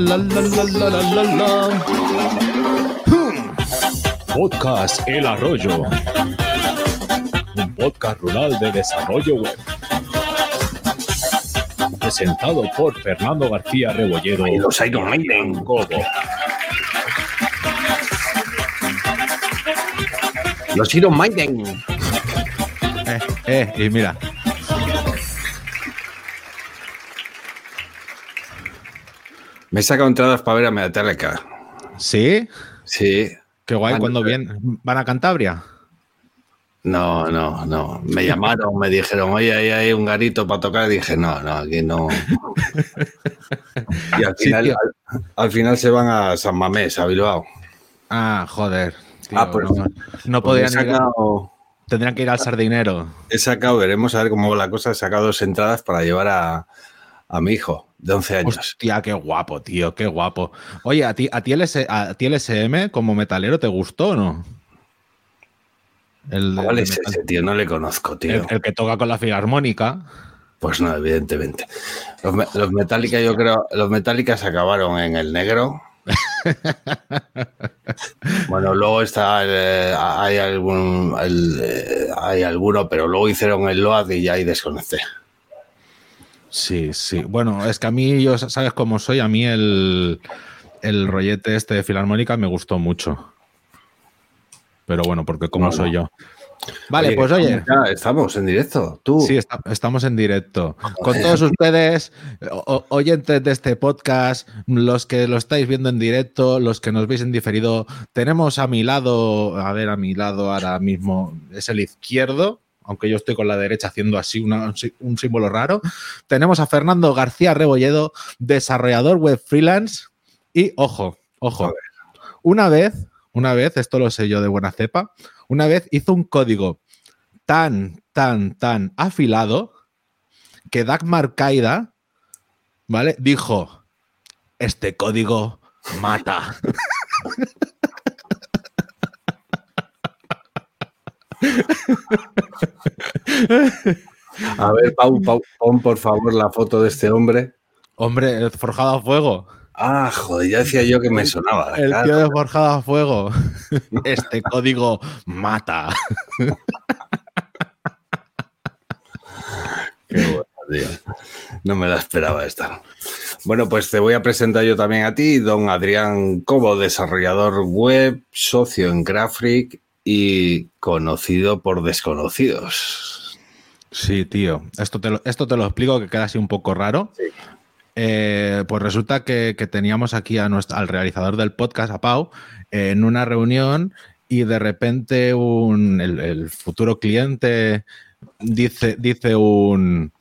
la, la, la, la, la, la, la. Podcast El Arroyo. Un podcast rural de desarrollo web. Presentado por Fernando García Rebollero. Y los Iron Maiden. Gobo. Los Iron Maiden. Eh, eh, y mira. Me he sacado entradas para ver a Metallica. ¿Sí? Sí. Qué guay. ¿Cuándo vienen? ¿Van a Cantabria? No, no, no. Me llamaron, me dijeron, oye, ahí hay un garito para tocar. Y dije, no, no, aquí no. Y al final, al, al final se van a San Mamés, a Bilbao. Ah, joder. tío, Ah, pues- no, no Pues he podrían ir Tendrían que ir al sardinero. he sacado, veremos a ver cómo va la cosa. He sacado dos entradas para llevar a, a mi hijo de 11 años. Hostia, qué guapo, tío, qué guapo. Oye, ¿a ti, a ti, el, S- a ti el SM como metalero te gustó o no? El, ¿Cuál es ese, tío? No le conozco, tío. el- el que toca con la filarmónica. Pues no, evidentemente. Los, los Metallica, yo creo, los Metallica se acabaron en el negro. bueno, luego está, eh, hay algún, el, eh, hay alguno, pero luego hicieron el Load y ya ahí desconecté. Sí, sí. Bueno, es que a mí, yo, ¿sabes cómo soy? A mí el, el rollete este de filarmónica me gustó mucho. Pero bueno, porque como Bueno. soy yo. Vale, Oye, pues oye. estamos ya- estamos en directo. Tú. Sí, esta- estamos en directo. Con todos ustedes, o- oyentes de este podcast, los que lo estáis viendo en directo, los que nos veis en diferido, tenemos a mi lado, a ver, a mi lado ahora mismo es el izquierdo, aunque yo estoy con la derecha haciendo así una- un sí- un símbolo raro. Tenemos a Fernando García Rebolledo, desarrollador web freelance. Y ojo, ojo, una vez, una vez, esto lo sé yo de buena cepa, una vez hizo un código tan, tan, tan afilado que Dagmar Kaida, ¿vale? Dijo, este código mata. A ver, Pau, Pau, pon por favor la foto de este hombre. Hombre, forjado a fuego. Ah, joder, ya decía yo que me sonaba. El tío de forjado a fuego. Este código mata. Qué bueno, tío. No me la esperaba esta. Bueno, pues te voy a presentar yo también a ti, don Adrián Cobo, desarrollador web, socio en Graphic y conocido por desconocidos. Sí, tío. Esto te lo, esto te lo explico que queda así un poco raro. Sí. Eh, pues resulta que, que teníamos aquí a nuestro, al realizador del podcast, a Pau, en una reunión y de repente un, el, el futuro cliente dice, dice un...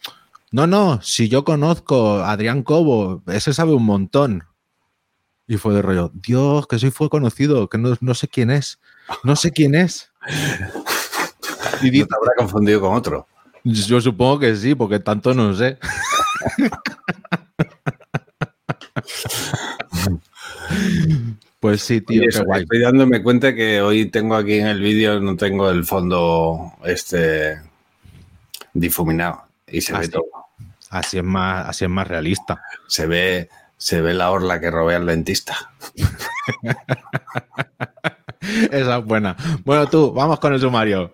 No, no, si yo conozco a Adrián Cobo, ese sabe un montón. Y fue de rollo, Dios, que soy fue conocido, que no, no sé quién es, no sé quién es. Y No dice, te habrá confundido con otro. yo supongo que sí, porque tanto no sé. pues sí, tío, qué guay. Estoy dándome cuenta que hoy tengo aquí en el vídeo, no tengo el fondo este difuminado. Y se ve todo. Así es más, así es más realista. Se ve, se ve la orla que robé al dentista. Esa es buena. Bueno, tú, vamos con el sumario.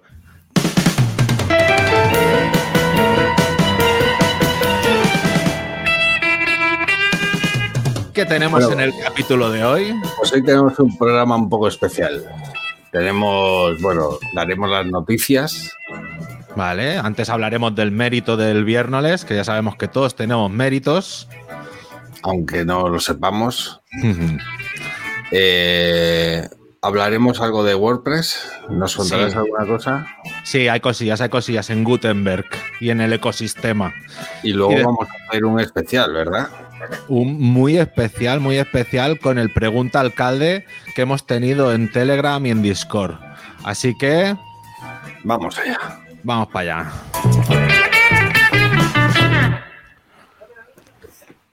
¿Qué tenemos Bueno. en el capítulo de hoy? Pues hoy tenemos un programa un poco especial. Tenemos, bueno, daremos las noticias. Vale, antes hablaremos del mérito del viernes, que ya sabemos que todos tenemos méritos. aunque no lo sepamos. Eh, hablaremos algo de WordPress. ¿Nos contarás Sí. alguna cosa? Sí, hay cosillas, hay cosillas en Gutenberg y en el ecosistema. Y luego Y de- vamos a hacer un especial, ¿verdad? Un muy especial, muy especial con el pregunta alcalde que hemos tenido en Telegram y en Discord. Así que Vamos allá. vamos para allá.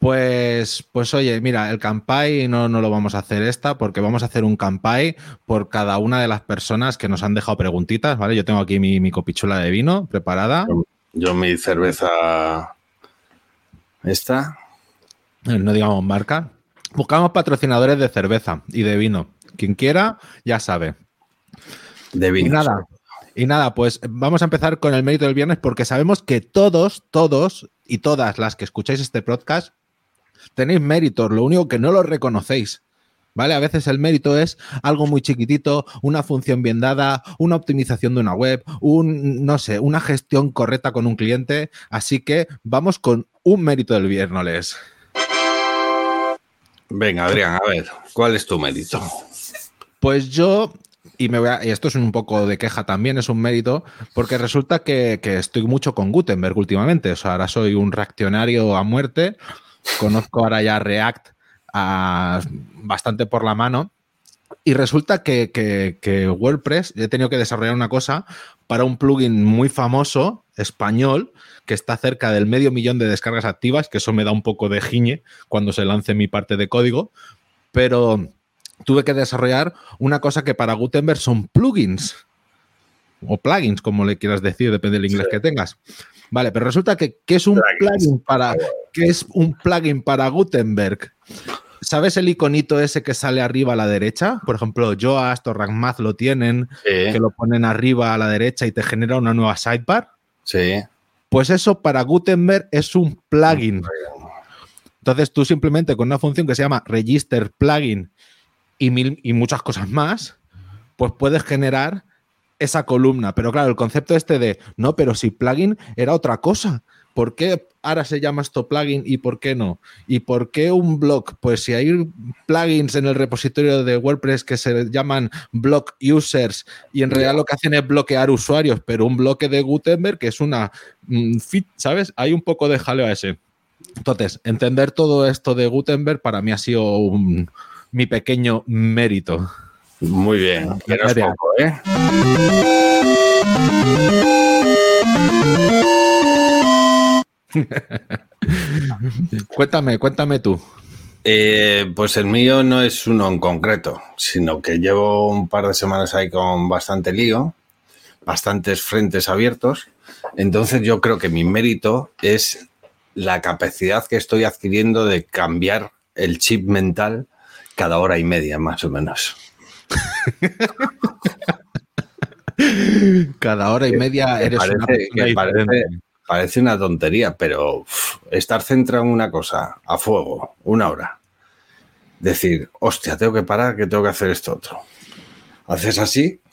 Pues, pues oye, mira, el campai no, no lo vamos a hacer esta porque vamos a hacer un campai por cada una de las personas que nos han dejado preguntitas, ¿vale? Yo tengo aquí mi, mi copichula de vino preparada. Yo mi cerveza esta. Eh, no digamos marca. Buscamos patrocinadores de cerveza y de vino. Quien quiera, ya sabe. De vino. Y nada, y nada, pues vamos a empezar con el mérito del viernes porque sabemos que todos, todos y todas las que escucháis este podcast tenéis méritos, lo único que no lo reconocéis. ¿Vale? A veces el mérito es algo muy chiquitito, una función bien dada, una optimización de una web, un, no sé, una gestión correcta con un cliente. Así que vamos con un mérito del viernes. Venga, Adrián, a ver, ¿cuál es tu mérito? Pues yo, y, me voy a- y esto es un poco de queja también, es un mérito, porque resulta que, que estoy mucho con Gutenberg últimamente. O sea, ahora soy un reaccionario a muerte. Conozco ahora ya React a- bastante por la mano. Y resulta que, que- que WordPress, he tenido que desarrollar una cosa para un plugin muy famoso, español, que está cerca del medio millón de descargas activas, que eso me da un poco de giñe cuando se lance mi parte de código, pero tuve que desarrollar una cosa que para Gutenberg son plugins, o plugins, como le quieras decir, depende del inglés Sí. que tengas. Vale, pero resulta que, ¿qué es un plugin para, ¿qué es un plugin para Gutenberg? ¿Sabes el iconito ese que sale arriba a la derecha? Por ejemplo, Yoast o Ragmath lo tienen, Sí, que lo ponen arriba a la derecha y te genera una nueva sidebar. sí. Pues eso para Gutenberg es un plugin. Entonces tú simplemente con una función que se llama register plugin y, mil, y muchas cosas más, pues puedes generar esa columna. Pero claro, el concepto este de, no, pero si plugin era otra cosa. ¿Por qué ahora se llama esto plugin y por qué no? ¿Y por qué un blog? Pues si hay plugins en el repositorio de WordPress que se llaman block users y en realidad lo que hacen es bloquear usuarios, pero un bloque de Gutenberg que es una mm, fit, ¿sabes? Hay un poco de jaleo a ese. Entonces, entender todo esto de Gutenberg para mí ha sido un- mi pequeño mérito. Muy bien. Que no es poco, ¿eh? Cuéntame, cuéntame tú. Eh, pues el mío no es uno en concreto, sino que llevo un par de semanas ahí con bastante lío, bastantes frentes abiertos. Entonces yo creo que mi mérito es la capacidad que estoy adquiriendo de cambiar el chip mental cada hora y media, más o menos. Cada hora y media que eres una parece- persona que parece-. Parece una tontería, pero uf, estar centrado en una cosa a fuego, una hora. Decir, hostia, tengo que parar, que tengo que hacer esto otro. Haces así.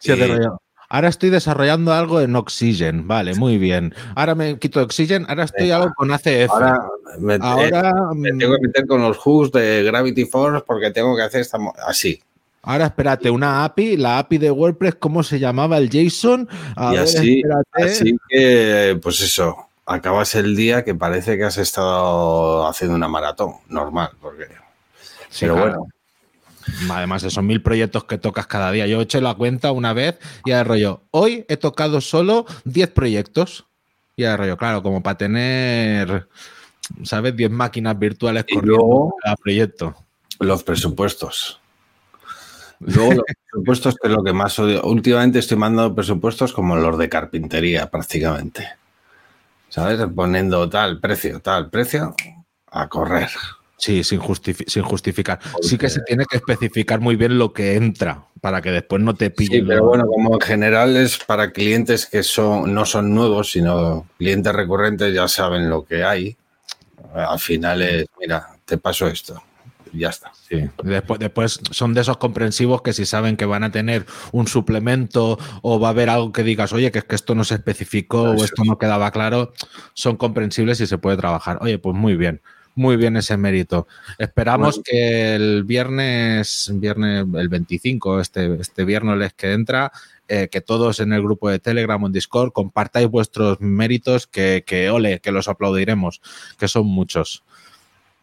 Sí, y- de rollo. Ahora estoy desarrollando algo en Oxygen, vale, muy bien. Ahora me quito Oxygen, ahora estoy algo con ACF. ahora me, eh, Ahora, me mm, tengo que meter con los hooks de Gravity Force porque tengo que hacer esta. Así. ahora espérate, una API, la API de WordPress, ¿cómo se llamaba el JSON? A y ver, así, así que, pues eso, acabas el día que parece que has estado haciendo una maratón, normal, porque. Sí, pero claro. bueno, Además, esos mil proyectos que tocas cada día. Yo he hecho la cuenta una vez y de rollo, hoy he tocado solo 10 proyectos. Y de rollo, claro, como para tener, ¿sabes? 10 máquinas virtuales corriendo cada proyecto. los presupuestos. Luego los presupuestos, que es lo que más odio. Últimamente estoy mandando presupuestos como los de carpintería, prácticamente. ¿Sabes? Poniendo tal precio, tal precio, a correr. Sí, sin, justifi- sin justificar. Sí que se tiene que especificar muy bien lo que entra para que después no te Sí, pillen. pero lo- bueno, como en general es para clientes que son, no son nuevos, sino clientes recurrentes, ya saben lo que hay. Al final es, mira, te paso esto. Ya está. Sí. Después, después son de esos comprensivos que si saben que van a tener un suplemento o va a haber algo que digas, oye, que es que esto no se especificó Eso o esto no quedaba claro, son comprensibles y se puede trabajar. Oye, pues muy bien. Muy bien ese mérito. Esperamos Bueno. que el viernes, viernes, el 25, este, este viernes que entra, eh, que todos en el grupo de Telegram o en Discord compartáis vuestros méritos, que, que ole, que los aplaudiremos, que son muchos.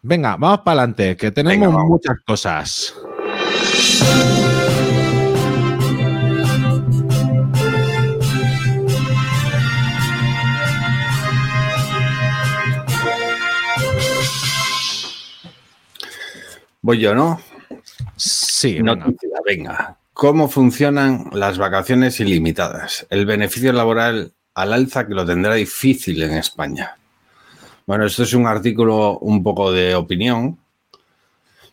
Venga, vamos para adelante, que tenemos Venga, muchas cosas. Voy yo, ¿no? Sí. Noticia, venga. ¿Cómo funcionan las vacaciones ilimitadas? El beneficio laboral al alza que lo tendrá difícil en España. Bueno, esto es un artículo un poco de opinión,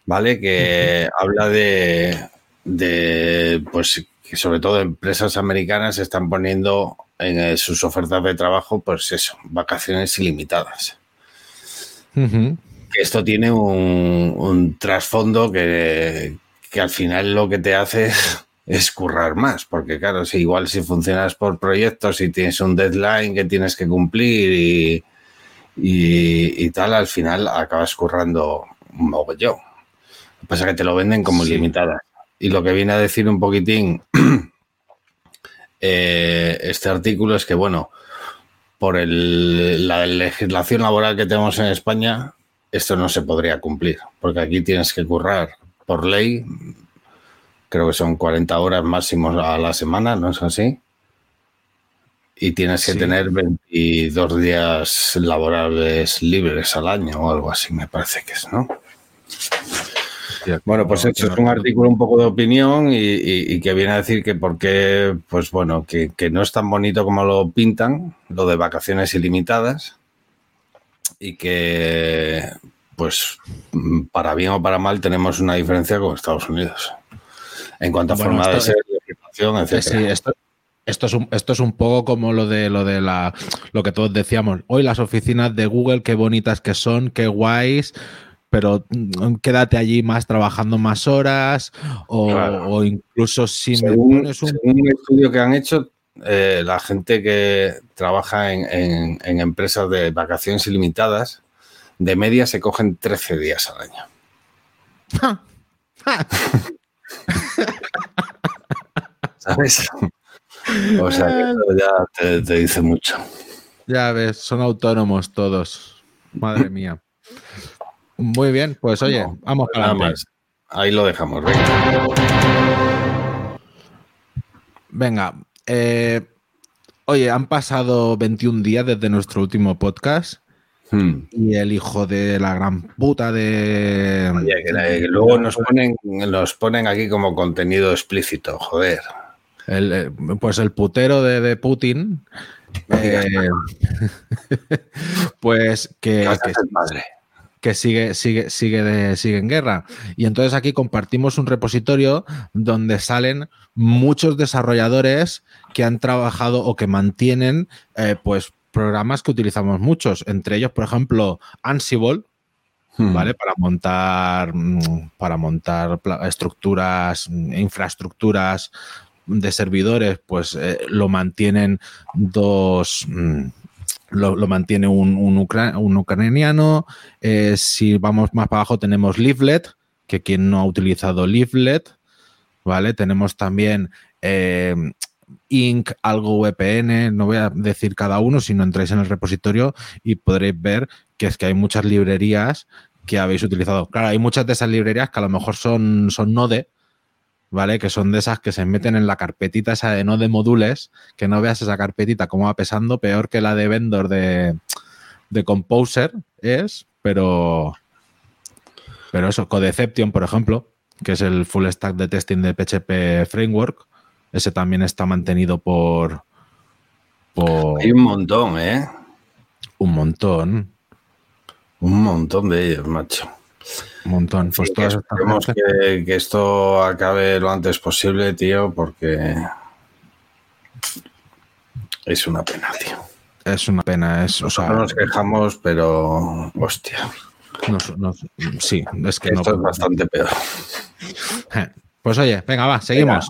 ¿vale? Que habla de, de, pues, que sobre todo empresas americanas están poniendo en eh, sus ofertas de trabajo, pues eso, vacaciones ilimitadas. Esto tiene un, trasfondo que, que, al final lo que te hace es, currar más, porque claro, si igual si funcionas por proyectos y tienes un deadline que tienes que cumplir y, y, tal, al final acabas currando un mogollón. Lo que pasa es que te lo venden como ilimitadas. Y lo que viene a decir un poquitín eh, este artículo es que, bueno, por la legislación laboral que tenemos en España, esto no se podría cumplir, porque aquí tienes que currar por ley, creo que son 40 horas máximos a la semana, ¿no es así? Y tienes que tener 22 días laborables libres al año o algo así, me parece que es, ¿no? Bueno, pues hecho es un artículo un poco de opinión y, que viene a decir que por qué, pues bueno, que, no es tan bonito como lo pintan, lo de vacaciones ilimitadas, y que, pues, para bien o para mal, tenemos una diferencia con Estados Unidos en cuanto a forma de ser, legislación, etc. Sí, esto, esto es, un, esto es un poco como lo de lo de la lo que todos decíamos. Hoy las oficinas de Google, qué bonitas que son, qué guays pero mm, quédate allí más trabajando más horas o, incluso si según, me pones un... estudio que han hecho, eh, la gente que trabaja en, empresas de vacaciones ilimitadas, de media se cogen 13 días al año. ¿Sabes? O sea, que eso ya te dice mucho. Ya ves, son autónomos todos. Madre mía. Muy bien, pues oye, vamos para más. Ahí lo dejamos. Venga. Venga. Eh, oye, han pasado 21 días desde nuestro último podcast. Hmm. Y el hijo de la gran puta de. Oye, luego nos ponen, nos ponen aquí como contenido explícito, joder. Eh, pues el putero de, Putin. Eh, pues que. que madre que sigue, sigue, sigue, de, sigue en guerra. Y entonces aquí compartimos un repositorio donde salen muchos desarrolladores que han trabajado o que mantienen eh, pues programas que utilizamos muchos. Entre ellos, por ejemplo, Ansible, hmm. ¿vale? Para montar, mm, para montar estructuras, infraestructuras de servidores, pues eh, lo mantienen dos. Mm, lo, mantiene un, un, ucraniano. Eh, si vamos más para abajo tenemos Leaflet, que quien no ha utilizado Leaflet, ¿vale? Tenemos también eh, Inc, algo VPN, no voy a decir cada uno, sino entráis en el repositorio y podréis ver que es que hay muchas librerías que habéis utilizado. Claro, hay muchas de esas librerías que a lo mejor son, son Node, ¿vale? Que son de esas que se meten en la carpetita esa de no de módulos, que no veas esa carpetita cómo va pesando, peor que la de vendor de, Composer es, pero, pero eso, Codeception, por ejemplo, que es el full stack de testing de PHP Framework, ese también está mantenido por... por Hay un montón, ¿eh? Un montón. Un montón de ellos, macho. Un montón. Pues esperemos que, esto acabe lo antes posible, tío, porque es una pena, tío. Es una pena, es. O sea, no nos quejamos, pero. Hostia. sí, es que esto es bastante peor. Pues oye, venga, va, seguimos.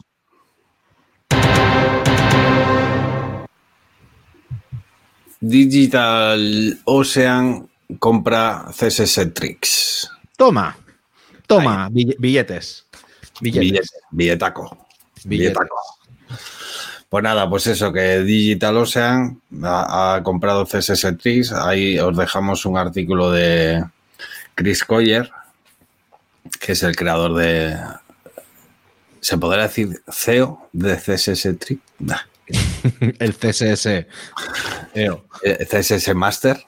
Digital Ocean compra CSS Tricks. Toma, toma, billetes. Billetes. Billetaco. Billetaco. Pues nada, pues eso, que Digital Ocean ha, comprado CSS Tricks. Ahí os dejamos un artículo de Chris Coyer, que es el creador de. ¿Se podrá decir CEO de CSS Tricks? el CSS. EO. CSS Master.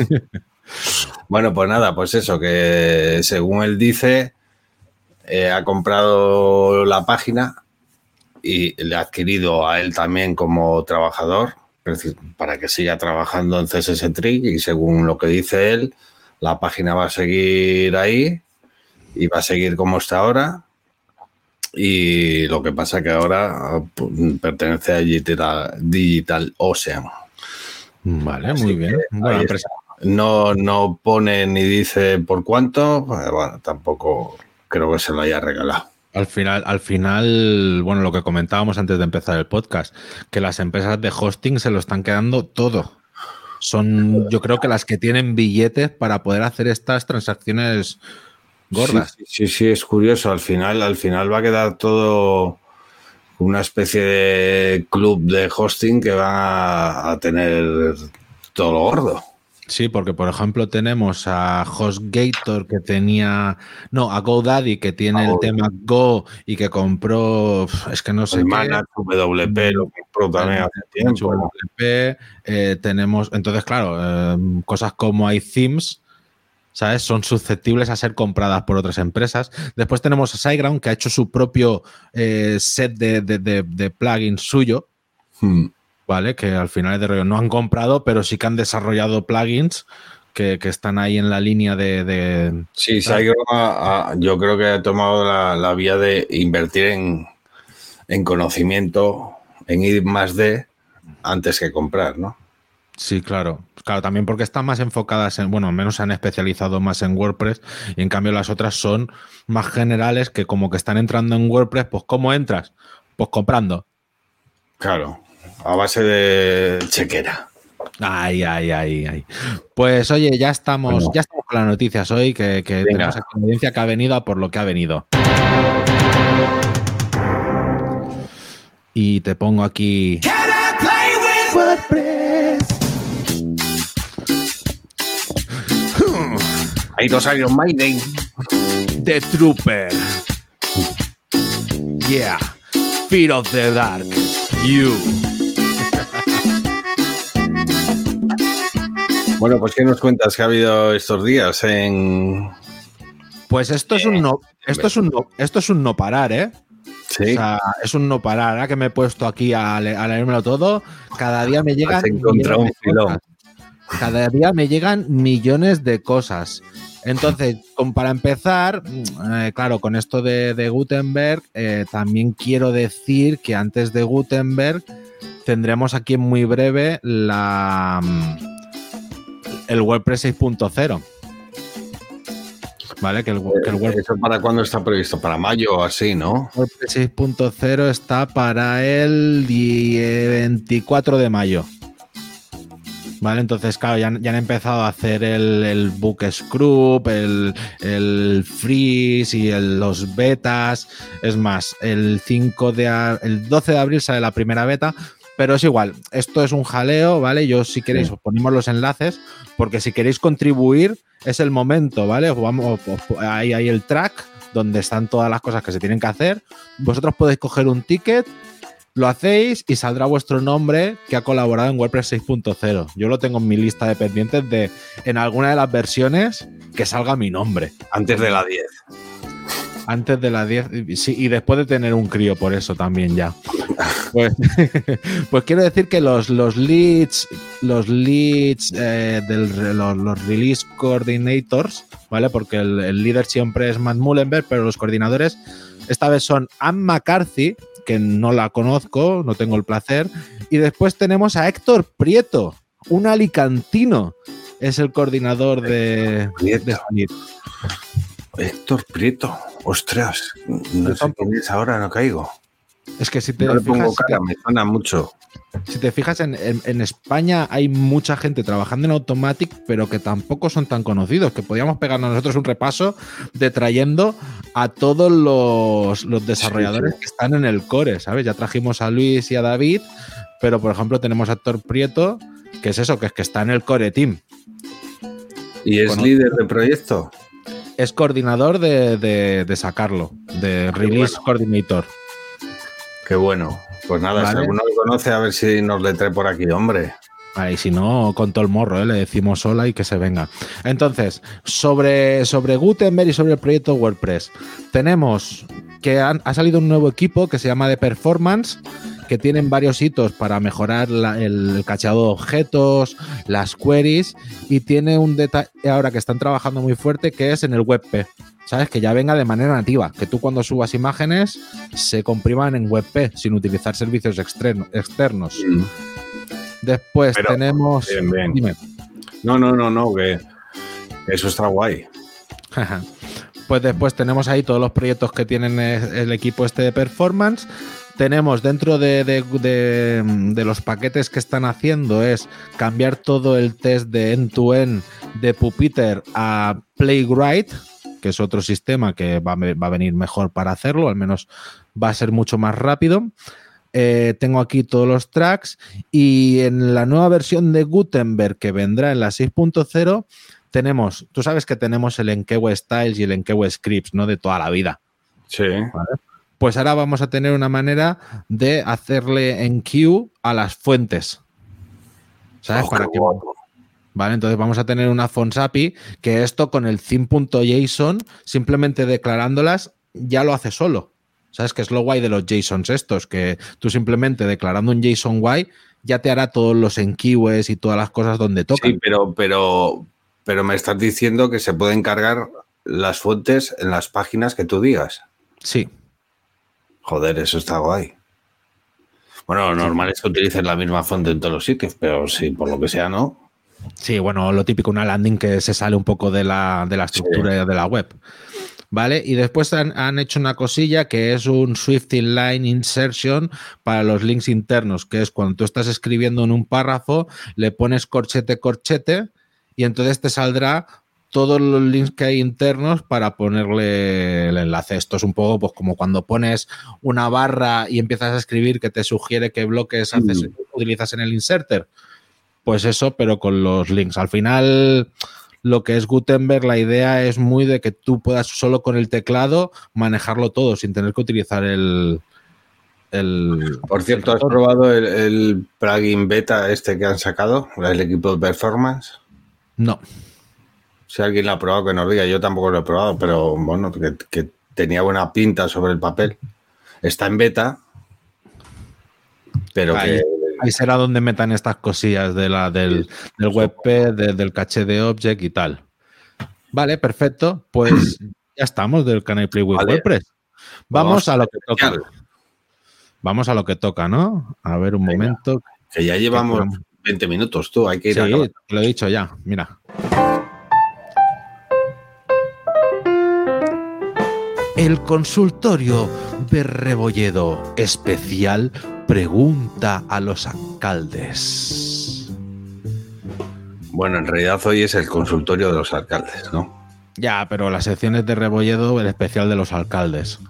Bueno, pues nada, pues eso, que según él dice, eh, ha comprado la página y le ha adquirido a él también como trabajador para que siga trabajando en CSS Trick y según lo que dice él, la página va a seguir ahí y va a seguir como está ahora. Y lo que pasa que ahora pues, pertenece a Digital, Digital Ocean. Vale, muy bien. No, no pone ni dice por cuánto, pues, bueno, tampoco creo que se lo haya regalado. Al final, al final, bueno, lo que comentábamos antes de empezar el podcast, que las empresas de hosting se lo están quedando todo. Son, yo creo que las que tienen billetes para poder hacer estas transacciones gordas. Sí, sí, es curioso. Al final, al final va a quedar todo una especie de club de hosting que va a tener todo lo gordo. Sí, porque por ejemplo tenemos a HostGator que tenía, no, a GoDaddy que tiene el tema Go y que compró, es que no sé. qué. WP lo compró también hace tiempo. WP, eh, tenemos, entonces claro, eh, cosas como iThemes, ¿sabes? Son susceptibles a ser compradas por otras empresas. Después tenemos a SiteGround que ha hecho su propio eh, set de, plugins suyo. Hmm. ¿Vale? Que al final de rollo no han comprado, pero sí que han desarrollado plugins que, están ahí en la línea de. Sí, yo creo que ha tomado la, vía de invertir en, conocimiento, en ir más de antes que comprar, ¿no? Sí, claro. Claro, también porque están más enfocadas en, bueno, al menos se han especializado más en WordPress y en cambio las otras son más generales que como que están entrando en WordPress, pues ¿cómo entras? Pues comprando. Claro, a base de chequera. Ay, ay, ay, ay. Pues oye, ya estamos, ya estamos con las noticias hoy, que, que tenemos aquí audiencia que ha venido a por lo que ha venido. Y te pongo aquí. Hay dos Iron Maiden. The Trooper. Yeah. Fear of the Dark. You. Bueno, pues ¿qué nos cuentas que ha habido estos días en... Pues esto es un no, esto es un no, esto es un no parar, ¿eh? Sí. O sea, es un no parar. Ahora que me he puesto aquí a, leérmelo todo, cada día me llegan. Cada día me llegan millones de cosas. Entonces, para empezar, eh, claro, con esto de, Gutenberg, eh, también quiero decir que antes de Gutenberg tendremos aquí en muy breve la el WordPress 6.0. ¿Vale? Que el, WordPress... ¿Eso para cuándo está previsto? ¿Para mayo o así, no? WordPress 6.0 está para el 24 de mayo. ¿Vale? Entonces, claro, ya, han empezado a hacer el, el book scrub, el, el freeze y los betas. Es más, el 5 de el 12 de abril sale la primera beta, pero es igual, esto es un jaleo, ¿vale? Yo si queréis os ponemos los enlaces, porque si queréis contribuir es el momento, ¿vale? Vamos, ahí hay el track donde están todas las cosas que se tienen que hacer. Vosotros podéis coger un ticket, lo hacéis y saldrá vuestro nombre que ha colaborado en WordPress 6.0. Yo lo tengo en mi lista de pendientes de en alguna de las versiones que salga mi nombre. Antes de la 10. Antes de las 10, sí, y después de tener un crío, por eso también ya. Pues, pues quiero decir que los, los leads, los leads eh, de los, release coordinators, ¿vale? Porque el, líder siempre es Matt Mullenberg, pero los coordinadores esta vez son Anne McCarthy, que no la conozco, no tengo el placer, y después tenemos a Héctor Prieto, un alicantino, es el coordinador de, de Héctor Prieto. Ostras, no sé quién es ahora, no caigo. Es que si te fijas, pongo cara, me suena mucho. Si te fijas, en, España hay mucha gente trabajando en Automatic, pero que tampoco son tan conocidos, que podríamos pegarnos nosotros un repaso de trayendo a todos los, desarrolladores que están en el core, ¿sabes? Ya trajimos a Luis y a David, pero por ejemplo tenemos a Héctor Prieto, que es eso, que es que está en el core team. ¿Y es líder del proyecto? Es coordinador de, sacarlo, de Release Coordinator. Qué bueno. Pues nada, si alguno lo conoce, a ver si nos le trae por aquí, hombre. Y si no, con todo el morro, ¿eh? le decimos hola y que se venga. Entonces, sobre, sobre Gutenberg y sobre el proyecto WordPress, tenemos que ha salido un nuevo equipo que se llama The Performance, que tienen varios hitos para mejorar la- el, cacheado de objetos, las queries, y tiene un detalle ahora que están trabajando muy fuerte que es en el WebP. ¿Sabes? Que ya venga de manera nativa, que tú cuando subas imágenes se compriman en WebP sin utilizar servicios externo- externos. Mm. Después Pero, tenemos. bien, bien. Dime. No, no, no, no, que eso está guay. pues después tenemos ahí todos los proyectos que tienen el equipo este de performance. Tenemos dentro de, de- de- de los paquetes que están haciendo es cambiar todo el test de end-to-end de Puppeteer a Playwright, que es otro sistema que va va a venir mejor para hacerlo, al menos va a ser mucho más rápido. Eh, tengo aquí todos los tracks y en la nueva versión de Gutenberg que vendrá en la 6.0 tenemos, tú sabes que tenemos el Enkewe Styles y el Enkewe Scripts, ¿no? De toda la vida. Sí. Pues ahora vamos a tener una manera de hacerle en queue a las fuentes. ¿Sabes? Oh, Para que, vale, entonces vamos a tener una fonts API que esto con el theme.json, simplemente declarándolas, ya lo hace solo. ¿Sabes? Que es lo guay de los JSONs estos, que tú simplemente declarando un JSON guay ya te hará todos los enqueues y todas las cosas donde tocan. Sí, pero, pero, pero me estás diciendo que se pueden cargar las fuentes en las páginas que tú digas. sí. Joder, eso está guay. Bueno, lo normal es que utilicen la misma fuente en todos los sitios, pero sí, por lo que sea, ¿no? Sí, bueno, lo típico, una landing que se sale un poco de la, de la estructura de la web. ¿Vale? Y después han, han hecho una cosilla que es un Swift Inline Insertion para los links internos, que es cuando tú estás escribiendo en un párrafo, le pones corchete, corchete, y entonces te saldrá todos los links que hay internos para ponerle el enlace. Esto es un poco pues, como cuando pones una barra y empiezas a escribir que te sugiere qué bloques haces, utilizas en el inserter. Pues eso, pero con los links. Al final, lo que es Gutenberg, la idea es muy de que tú puedas solo con el teclado manejarlo todo sin tener que utilizar el. el Por cierto, ¿has probado el, el plugin beta este que han sacado, el equipo de performance? No. Si alguien lo ha probado, que nos diga. Yo tampoco lo he probado, pero bueno, que, que tenía buena pinta sobre el papel. Está en beta, pero Ahí, que ahí será donde metan estas cosillas de la, del, del WebP, de- del caché de Object y tal. Vale, perfecto. Pues ya estamos del Can I Play with Vale. WordPress. Vamos, Vamos a lo que toca. Vamos a lo que toca, ¿no? A ver un Venga. momento. que ya llevamos programa. 20 minutos, tú, hay que ir Sí, a lo he dicho ya. Mira. El consultorio de Rebolledo especial pregunta a los alcaldes. Bueno, en realidad hoy es el consultorio de los alcaldes, ¿no? Ya, pero las secciones de Rebolledo, el especial de los alcaldes.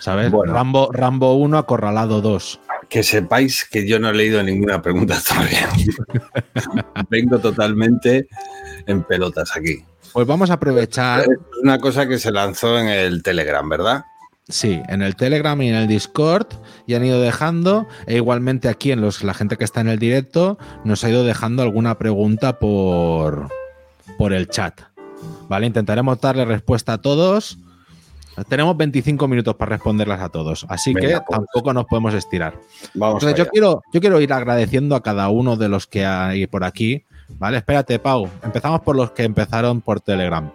¿Sabes? Bueno. Rambo, Rambo 1, Acorralado 2. Que sepáis que yo no he leído ninguna pregunta todavía. Vengo totalmente en pelotas aquí. Pues vamos a aprovechar. Es una cosa que se lanzó en el Telegram, ¿verdad? Sí, en el Telegram y en el Discord y han ido dejando, e igualmente aquí en los, la gente que está en el directo nos ha ido dejando alguna pregunta por, por el chat. ¿Vale? Intentaremos darle respuesta a todos. Tenemos 25 minutos para responderlas a todos, así Venga, que pues. tampoco nos podemos estirar. Vamos Entonces, yo quiero, yo quiero ir agradeciendo a cada uno de los que hay por aquí. ¿Vale? Espérate, Pau. Empezamos por los que empezaron por Telegram.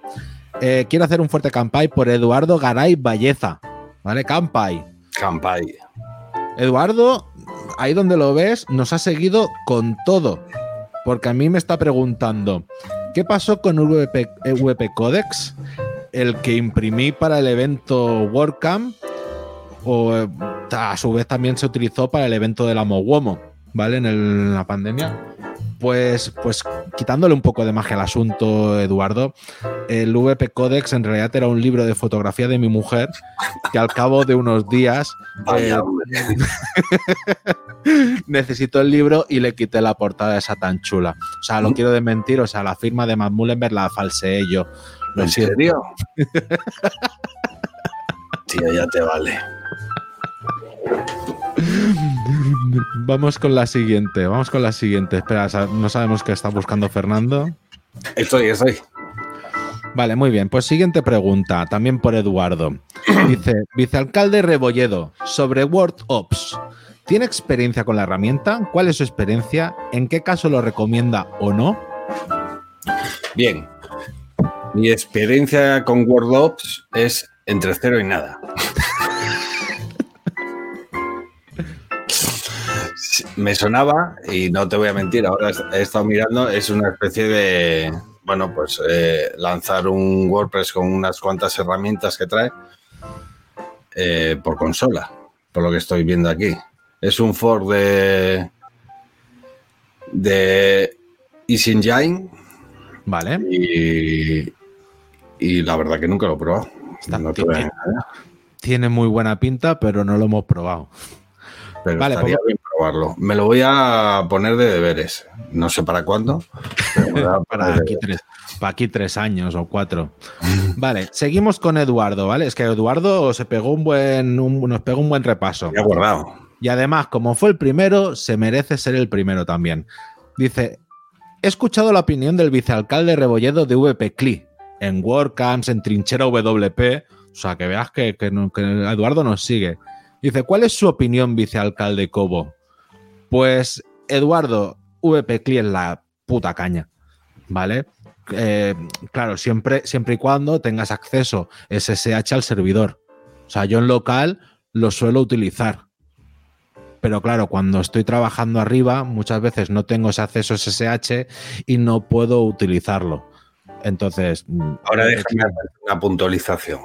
Eh, quiero hacer un fuerte campay por Eduardo Garay Valleza. ¿Vale? Campay. Campai. Eduardo, ahí donde lo ves, nos ha seguido con todo. Porque a mí me está preguntando, ¿qué pasó con VP, VP Codex? El que imprimí para el evento WordCamp, o eh, a su vez también se utilizó para el evento de la Mowomo, ¿vale? En, el- en la pandemia. Pues, pues quitándole un poco de magia al asunto, Eduardo, el VP Codex en realidad era un libro de fotografía de mi mujer que al cabo de unos días eh, necesitó el libro y le quité la portada esa tan chula. O sea, lo quiero desmentir, o sea, la firma de Matt Mullenberg la falseé yo. Lo ¿En siento. serio? Tío, ya te vale. Vamos con la siguiente, vamos con la siguiente. Espera, no sabemos qué está buscando Fernando. Estoy, estoy. Vale, muy bien. Pues siguiente pregunta, también por Eduardo. Dice, vicealcalde Rebolledo, sobre WordOps. ¿Tiene experiencia con la herramienta? ¿Cuál es su experiencia? ¿En qué caso lo recomienda o no? Bien. Mi experiencia con WordOps es entre cero y nada. Me sonaba, y no te voy a mentir, ahora he estado mirando, es una especie de, bueno, pues eh, lanzar un WordPress con unas cuantas herramientas que trae eh, por consola, por lo que estoy viendo aquí. Es un for de, de. Vale. Y, y la verdad que nunca lo he probado. Está- No tiene, tiene muy buena pinta, pero no lo hemos probado. Pero Vale, estaría pues- bien probarlo. Me lo voy a poner de deberes. No sé para cuándo. pero Para aquí, tres, para aquí tres años o cuatro. Vale, seguimos con Eduardo, ¿vale? Es que Eduardo se pegó un buen, un- nos pegó un buen repaso. He guardado. Y además, como fue el primero, se merece ser el primero también. Dice, he escuchado la opinión del vicealcalde Rebolledo de VP CLI en WordCamps, en Trinchera WP. O sea, que veas que, que Eduardo nos sigue. Dice, ¿cuál es su opinión, vicealcalde Cobo? Pues, Eduardo, VP CLI es la puta caña, ¿vale? Eh, claro, siempre, siempre y cuando tengas acceso SSH al servidor. O sea, yo en local lo suelo utilizar. Pero claro, cuando estoy trabajando arriba, muchas veces no tengo ese acceso SSH y no puedo utilizarlo. Entonces, mm, Ahora déjame hacer una puntualización.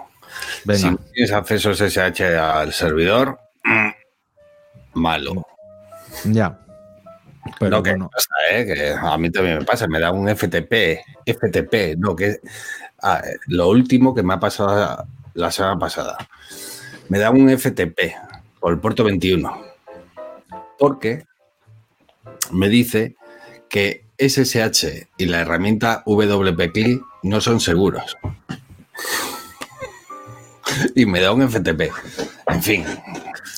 Venga, Si tienes acceso SSH al servidor, malo. ya. Pero no, que bueno, pasa, ¿eh? que a mí también me pasa, me da un FTP, FTP, no, que ah, lo último que me ha pasado la semana pasada, me da un FTP por el puerto 21, porque me dice que SSH y la herramienta WP-CLI no son seguros. Y me da un FTP. En fin,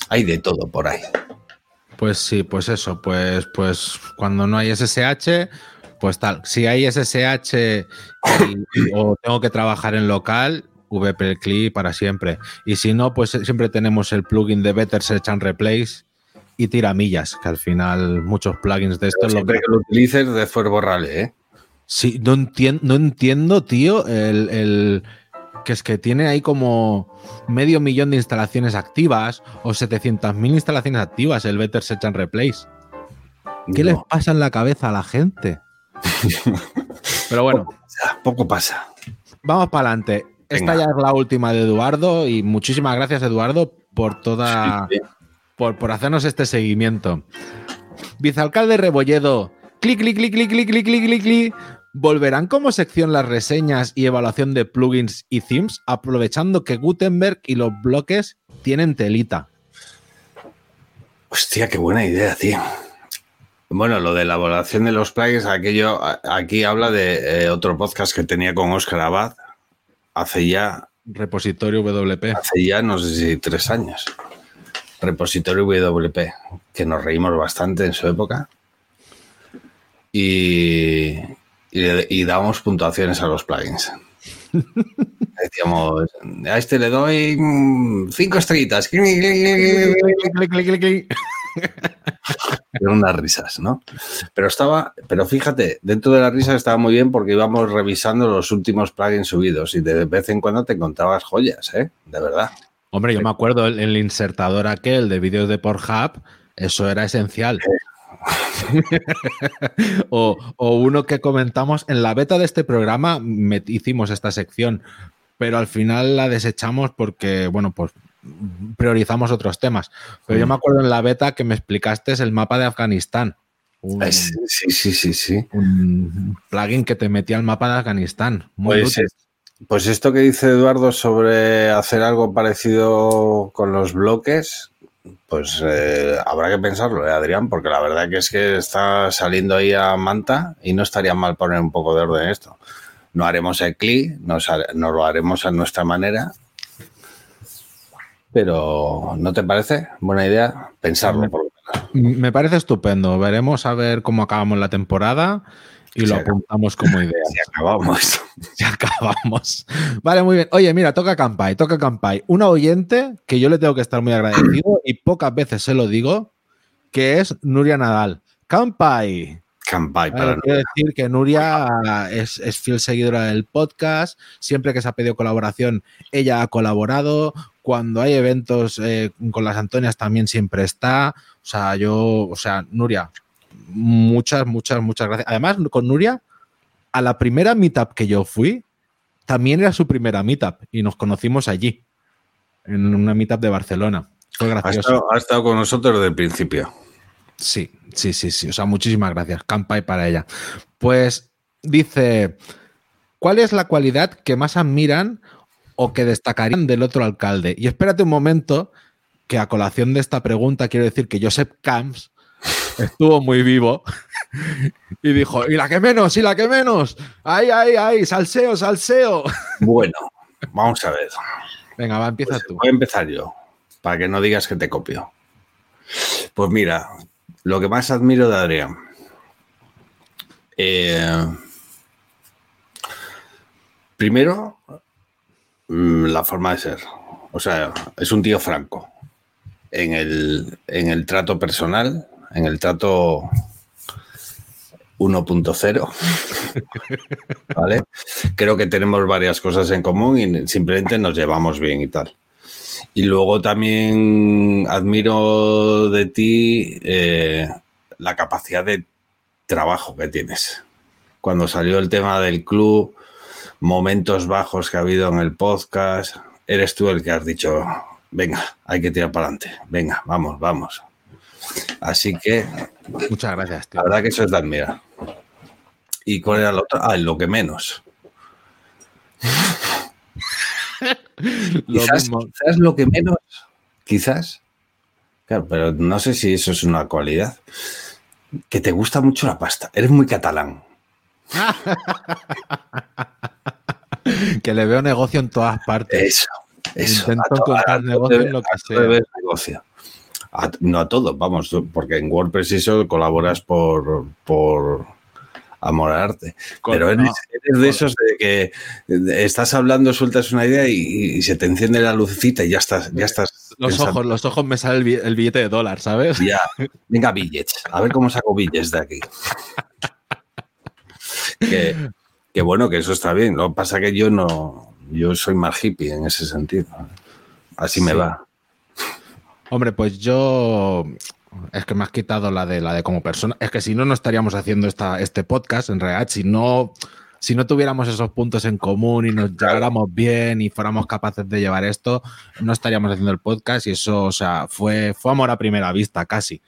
hay de todo por ahí. pues sí, pues eso, pues, pues cuando no hay SSH, pues tal. Si hay SSH y- o tengo que trabajar en local, VP para siempre. Y si no, pues siempre tenemos el plugin de Better Search and Replace y tiramillas, que al final muchos plugins de estos lo Siempre que lo utilices, después borrale, ¿eh? Sí, no, entien- no entiendo, tío, el, el- que es que tiene ahí como medio millón de instalaciones activas o 700.000 instalaciones activas el Better Search and Replace. ¿Qué No, les pasa en la cabeza a la gente? Pero bueno, pasa, poco pasa. vamos para adelante. Esta ya es la última de Eduardo y muchísimas gracias, Eduardo, por toda... Sí, por, por hacernos este seguimiento. Vicealcalde Rebolledo, clic, clic, clic, clic, clic, clic, clic, clic, clic. ¿Volverán como sección las reseñas y evaluación de plugins y themes, aprovechando que Gutenberg y los bloques tienen telita? Hostia, qué buena idea, tío. Bueno, lo de la evaluación de los plugins, aquello, aquí habla de eh, otro podcast que tenía con Oscar Abad hace ya, Repositorio WP. hace ya, no sé si tres años. Repositorio WP, que nos reímos bastante en su época. Y, y, y dábamos puntuaciones a los plugins. Decíamos, a este le doy mm, cinco estrellitas. Eran unas risas, ¿no? Pero estaba, pero fíjate, dentro de las risas estaba muy bien porque íbamos revisando los últimos plugins subidos y de vez en cuando te encontrabas joyas, ¿eh? De verdad. Hombre, yo me acuerdo el, el insertador aquel de vídeos de Pornhub, eso era esencial. o, o uno que comentamos en la beta de este programa, met- hicimos esta sección, pero al final la desechamos porque, bueno, pues priorizamos otros temas. Pero yo me acuerdo en la beta que me explicaste el mapa de Afganistán. Un, Sí, sí, sí, sí. un plugin que te metía el mapa de Afganistán. Muy Pues, es- pues esto que dice Eduardo sobre hacer algo parecido con los bloques, pues eh, habrá que pensarlo, ¿eh, Adrián, porque la verdad que es que está saliendo ahí a manta y no estaría mal poner un poco de orden en esto. No haremos el clic, nos, har- nos lo haremos a nuestra manera, pero ¿no te parece buena idea pensarlo? por lo menos? Me parece estupendo. Veremos a ver cómo acabamos la temporada y lo apuntamos como idea. Si acabamos. Si acabamos. Vale, muy bien. Oye, mira, toca Campai, toca Campai. Una oyente que yo le tengo que estar muy agradecido y pocas veces se lo digo, que es Nuria Nadal. ¡Campai! Campai para Quiero decir que Nuria es, es, fiel seguidora del podcast. Siempre que se ha pedido colaboración, ella ha colaborado. Cuando hay eventos eh, con las Antonias también siempre está. O sea, yo, o sea, Nuria, muchas, muchas, muchas gracias. Además, con Nuria, a la primera meetup que yo fui, también era su primera meetup y nos conocimos allí, en una meetup de Barcelona. Fue gracioso. Ha estado, ha estado con nosotros desde el principio. Sí, sí, sí, sí. O sea, muchísimas gracias. Campai para ella. Pues dice, ¿cuál es la cualidad que más admiran o que destacarían del otro alcalde? Y espérate un momento, que a colación de esta pregunta quiero decir que Josep Camps estuvo muy vivo y dijo, ¿y la que menos? ¿Y la que menos? ¡Ay, ay, ay! ¡Salseo, salseo! Bueno, vamos a ver. Venga, va, empieza Pues tú. Voy a empezar yo, para que no digas que te copio. Pues mira, lo que más admiro de Adrián. Eh, primero, mm, la forma de ser. O sea, es un tío franco. En el, en el trato personal, en el trato 1.0. ¿Vale? Creo que tenemos varias cosas en común y simplemente nos llevamos bien y tal. Y luego también admiro de ti eh, la capacidad de trabajo que tienes. Cuando salió el tema del club, momentos bajos que ha habido en el podcast, eres tú el que has dicho, venga, hay que tirar para adelante, venga, vamos, vamos. Así que... Muchas gracias, tío. La verdad que eso es de admirar. ¿Y cuál era lo otro? Ah, lo que menos. Lo quizás, mismo. quizás lo que menos, quizás. Claro, pero no sé si eso es una cualidad. Que te gusta mucho la pasta. Eres muy catalán. que le veo negocio en todas partes. Eso, eso. Intento encontrar negocio en lo que sea. negocio. A- no a todo, vamos, porque en WordPress eso colaboras por, por amor al arte. Con- Pero eres, no, eres de esos de que eh, estás hablando, sueltas una idea y, y se te enciende la lucecita y ya estás, ya estás. Los pensando, ojos, los ojos me sale el, bi- el billete de dólar, ¿sabes? Ya, venga, billets. A ver cómo saco billets de aquí. que, que bueno, que eso está bien. Lo que pasa que yo no, yo soy más hippie en ese sentido. Así me va. Hombre, pues yo es que me has quitado la de la de como persona. Es que si no, no estaríamos haciendo esta, este podcast en realidad. Si no, si no tuviéramos esos puntos en común y nos lleváramos bien y fuéramos capaces de llevar esto, no estaríamos haciendo el podcast. Y eso, o sea, fue, fue amor a primera vista, casi.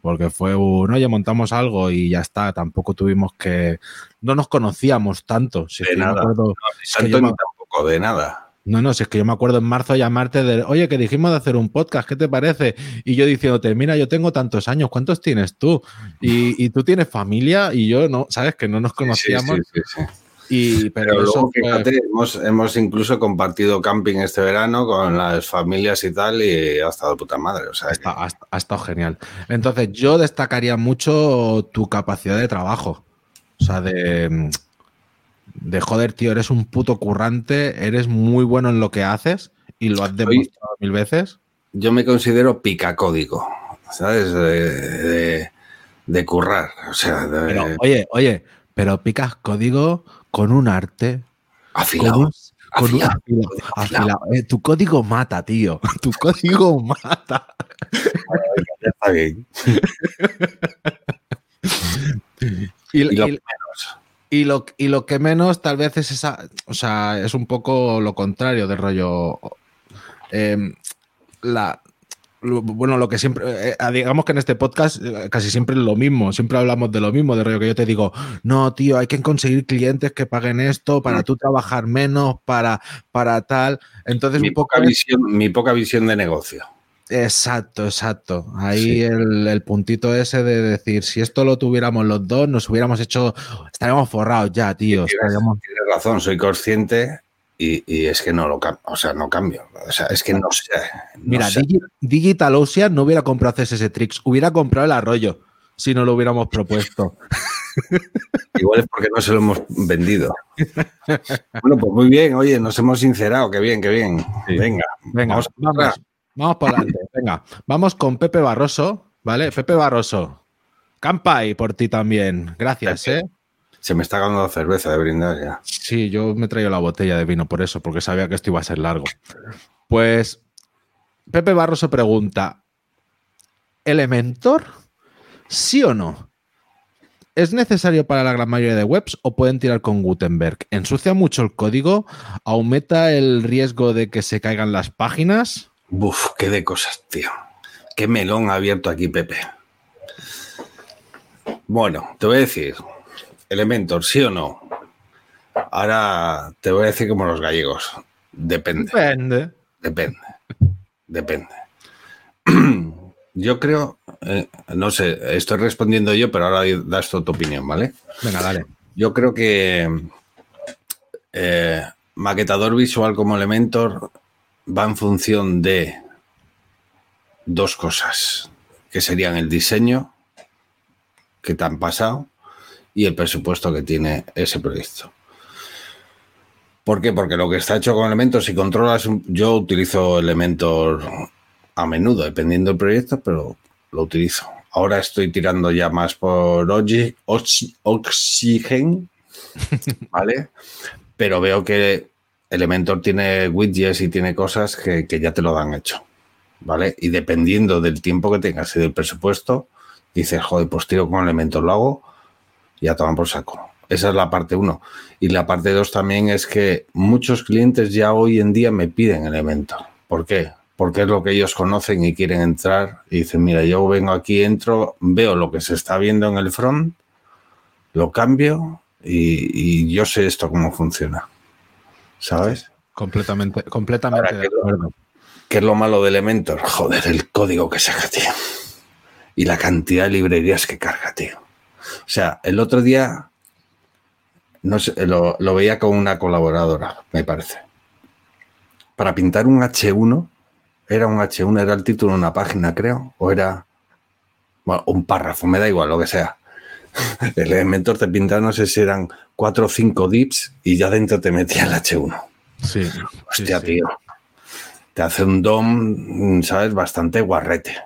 Porque fue un, oye, montamos algo y ya está. Tampoco tuvimos que. No nos conocíamos tanto. Si De me acuerdo- que yo me- tampoco, de nada. No, no, si es que yo me acuerdo en marzo llamarte de, oye, que dijimos de hacer un podcast, ¿qué te parece? Y yo diciéndote, mira, yo tengo tantos años, ¿cuántos tienes tú? Y, y tú tienes familia y yo no, ¿sabes? Que no nos conocíamos. Sí, sí, sí, sí. Y, pero, Pero eso luego, fue- fíjate, hemos, hemos incluso compartido camping este verano con las familias y tal, y ha estado puta madre. O sea, ha, esta- ha- ha estado genial. Entonces, yo destacaría mucho tu capacidad de trabajo. O sea, de, de joder, tío, eres un puto currante, eres muy bueno en lo que haces y lo has demostrado mil veces. yo me considero picacódigo, ¿sabes? De, de, de currar. O sea, de, Pero, oye, oye, pero picas código con un arte. Afilado. con un- afilado, afilado, afilado. afilado. Eh, tu código mata, tío. Tu código mata. Está bien. Y, y- y lo, y lo que menos tal vez es esa, o sea, es un poco lo contrario del rollo. em, la, bueno, lo que siempre, eh, digamos que en este podcast eh, casi siempre es lo mismo, siempre hablamos de lo mismo, de rollo que yo te digo, no, tío, hay que conseguir clientes que paguen esto para tú trabajar menos, para, para tal. Entonces, mi, un poco... poca visión, mi poca visión de negocio. Exacto, exacto. Ahí Sí. el, el puntito ese de decir, si esto lo tuviéramos los dos, nos hubiéramos hecho, estaríamos forrados ya, tío. Tienes, estaríamos- tienes razón, soy consciente y, y es que no lo cambio. O sea, no cambio. O sea, es que no sé. no Mira, sé. Digi- Digital Ocean no hubiera comprado CSS Tricks, hubiera comprado el arroyo si no lo hubiéramos propuesto. Igual es porque no se lo hemos vendido. bueno, pues muy bien. Oye, nos hemos sincerado. Qué bien, qué bien. Sí. Venga, Venga, vamos vamos, vamos, por adelante. Venga, vamos con Pepe Barroso, ¿vale? Pepe Barroso. Campai por ti también. Gracias, Pepe. ¿eh? Se me está ganando la cerveza de brindar ya. Sí, yo me traigo la botella de vino por eso, porque sabía que esto iba a ser largo. Pues Pepe Barroso pregunta: ¿Elementor? ¿Sí o no? ¿Es necesario para la gran mayoría de webs o pueden tirar con Gutenberg? ¿Ensucia mucho el código? ¿Aumenta el riesgo de que se caigan las páginas? Buf, qué de cosas, tío. Qué melón ha abierto aquí Pepe. Bueno, te voy a decir, Elementor, sí o no. Ahora te voy a decir como los gallegos. Depende. Depende. Depende. Depende. Yo creo, eh, no sé, estoy respondiendo yo, pero ahora das tu, tu opinión, ¿vale? Venga, dale. Yo creo que eh, maquetador visual como Elementor va en función de dos cosas, que serían el diseño que te han pasado y el presupuesto que tiene ese proyecto. ¿Por qué? Porque lo que está hecho con Elementor, si controlas, yo utilizo Elementor a menudo, dependiendo del proyecto, pero lo utilizo. Ahora estoy tirando ya más por Oxy- Oxy- Oxygen, ¿vale? Pero veo que Elementor tiene widgets y tiene cosas que, que ya te lo dan hecho, ¿vale? Y dependiendo del tiempo que tengas y del presupuesto, dices, joder, pues tiro con Elementor, lo hago y a tomar por saco. Esa es la parte uno. Y la parte dos también es que muchos clientes ya hoy en día me piden Elementor. ¿Por qué? Porque es lo que ellos conocen y quieren entrar y dicen, mira, yo vengo aquí, entro, veo lo que se está viendo en el front, lo cambio y, y yo sé esto cómo funciona. ¿Sabes? Completamente, completamente Ahora de acuerdo. ¿Qué es lo malo de Elementor? Joder, el código que saca, tío. Y la cantidad de librerías que carga, tío. O sea, el otro día no sé, lo, lo veía con una colaboradora, me parece. Para pintar un H1, era un H1, era el título de una página, creo, o era bueno, un párrafo, me da igual, lo que sea. El Elementor te pinta, no sé si eran cuatro o cinco dips y ya dentro te metía el H1. Sí. Hostia, sí. tío. Te hace un DOM, ¿sabes? Bastante guarrete.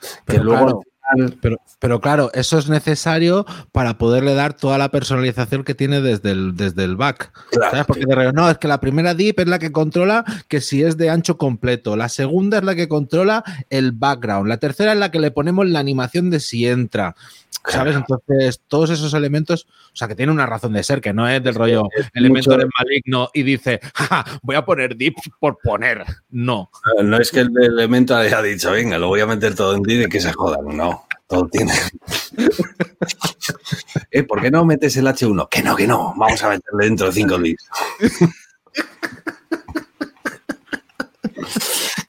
que Pero luego claro, Pero, pero claro, eso es necesario para poderle dar toda la personalización que tiene desde el, desde el back. Claro, ¿Sabes? Porque de no, es que la primera DIP es la que controla que si es de ancho completo. La segunda es la que controla el background. La tercera es la que le ponemos la animación de si entra. ¿Sabes? Entonces, todos esos elementos, o sea, que tiene una razón de ser, que no es del rollo es mucho- es maligno y dice, "Ja, ja, voy a poner dips por poner. No. No es que el elemento haya dicho, venga, lo voy a meter todo en DID y que se jodan. No, todo tiene. eh, ¿Por qué no metes el H1? Que no, que no. Vamos a meterle dentro de 5 dips.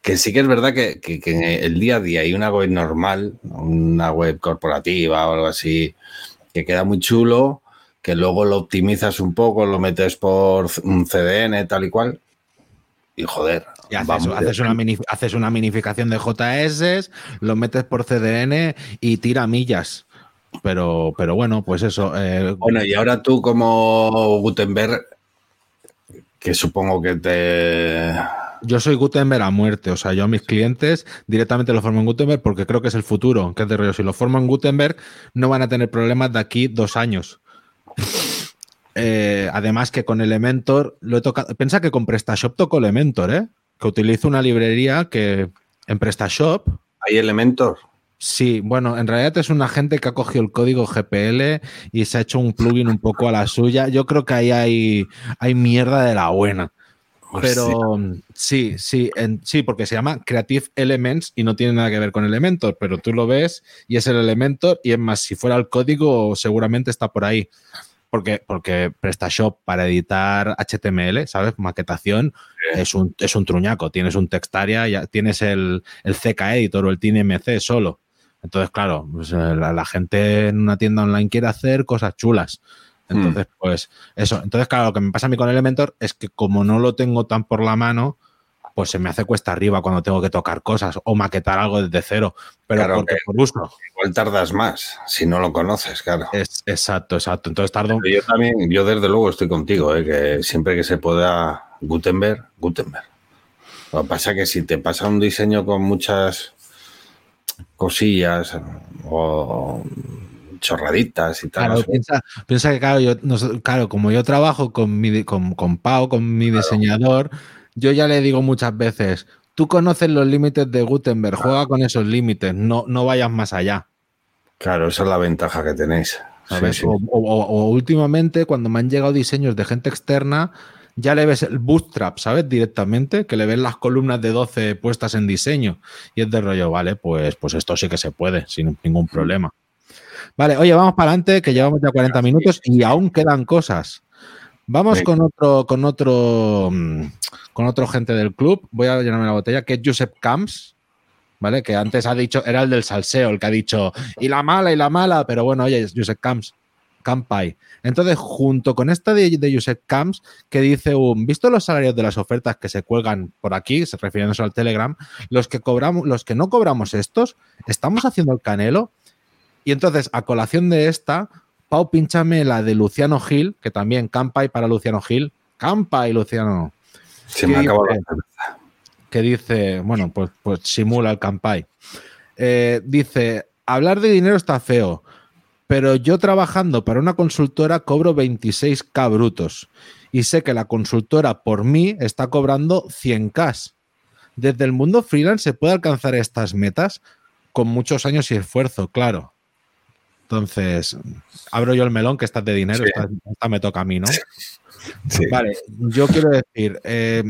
Que sí que es verdad que, que- que en el día a día hay una web normal, una web corporativa o algo así, que queda muy chulo, que luego lo optimizas un poco, lo metes por un CDN, tal y cual. Y joder, Y haces, vamos, haces una mini- haces una minificación de JS, lo metes por CDN y tira millas. Pero, pero bueno, pues eso. eh, Bueno, y ahora tú como Gutenberg, que supongo que te... yo soy Gutenberg a muerte. O sea, yo a mis clientes directamente lo formo en Gutenberg porque creo que es el futuro. Que es de rollo. Si lo formo en Gutenberg, no van a tener problemas de aquí dos años. Eh, además que con Elementor lo he tocado. Piensa que con PrestaShop toco Elementor, ¿eh? Que utilizo una librería que en PrestaShop ¿Hay Elementor? Sí, bueno, en realidad es una gente que ha cogido el código GPL y se ha hecho un plugin un poco a la suya. Yo creo que ahí hay, hay mierda de la buena. Pero mm, sí, sí, en- sí, porque se llama Creative Elements y no tiene nada que ver con Elementor, pero tú lo ves y es el Elementor y es más, si fuera el código seguramente está por ahí. Porque, porque PrestaShop para editar HTML, ¿sabes? Maquetación, es un, es un truñaco. Tienes un textaria, ya tienes el, el CK Editor o el TNMC solo. Entonces, claro, pues, eh, la, la gente en una tienda online quiere hacer cosas chulas. Entonces, pues eso. Entonces, claro, lo que me pasa a mí con Elementor es que como no lo tengo tan por la mano, pues se me hace cuesta arriba cuando tengo que tocar cosas o maquetar algo desde cero. Pero Claro porque por uso. Igual tardas más si no lo conoces, claro. Es, exacto, exacto. Entonces tardo. Pero yo también, yo desde luego estoy contigo, ¿eh? que siempre que se pueda Gutenberg, Gutenberg. Lo que pasa es que si te pasa un diseño con muchas cosillas o chorraditas y tal. Claro, piensa, piensa que, claro, yo, claro, como yo trabajo con, mi, con, con Pau, con mi diseñador, yo ya le digo muchas veces, tú conoces los límites de Gutenberg, juega con esos límites, no, no vayas más allá. Claro, esa es la ventaja que tenéis. O, últimamente, cuando me han llegado diseños de gente externa, ya le ves el bootstrap, ¿sabes? Directamente, que le ves las columnas de 12 puestas en diseño. Y es de rollo, vale, pues, pues esto sí que se puede, sin ningún problema. Vale, oye, vamos para adelante, que llevamos ya 40 minutos y aún quedan cosas. Vamos con otro, con otro, mm, con otro gente del club. Voy a llenarme la botella, que es Josep Camps, ¿vale? Que antes ha dicho, era el del salseo, el que ha dicho, y la mala, y la mala, pero bueno, oye, es Josep Camps, Campai. Entonces, junto con esta de, de Josep Camps, que dice un, visto los salarios de las ofertas que se cuelgan por aquí, se refiriéndose al Telegram, los que cobramos, los que no cobramos estos, estamos haciendo el canelo. Y entonces, a colación de esta, Pau, pinchame la de Luciano Gil, que también Campai para Luciano Gil. Campai, Luciano. Se me acabó la que dice, bueno, pues, pues simula el campai. Eh, dice, hablar de dinero está feo, pero yo trabajando para una consultora cobro 26k brutos y sé que la consultora por mí está cobrando 100k. Desde el mundo freelance se puede alcanzar estas metas con muchos años y esfuerzo, claro. Entonces, abro yo el melón que estás de dinero, esta, me toca a mí, ¿no? Vale, yo quiero decir, eh,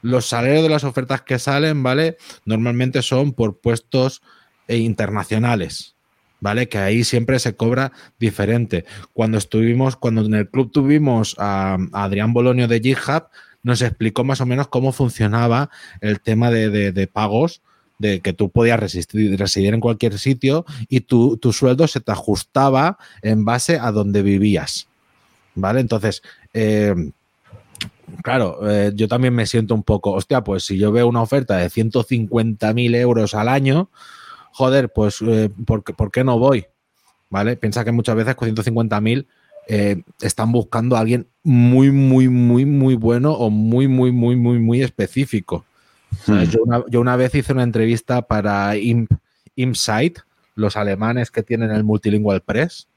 los salarios de las ofertas que salen, ¿vale? Normalmente son por puestos eh, internacionales, ¿vale? Que ahí siempre se cobra diferente. Cuando estuvimos, cuando en el club tuvimos a, Adrián Bolonio de GitHub, nos explicó más o menos cómo funcionaba el tema de, pagos, de que tú podías residir en cualquier sitio y tu, tu, sueldo se te ajustaba en base a donde vivías. ¿Vale? Entonces, eh, claro, eh, yo también me siento un poco, hostia, pues si yo veo una oferta de 150.000 euros al año, joder, pues eh, ¿por, qué no voy? ¿Vale? Piensa que muchas veces con 150.000 eh, están buscando a alguien muy, muy, muy, muy bueno o muy, muy, muy, muy, muy específico. Hmm. Yo, una, vez hice una entrevista para Imp, los alemanes que tienen el Multilingual Press,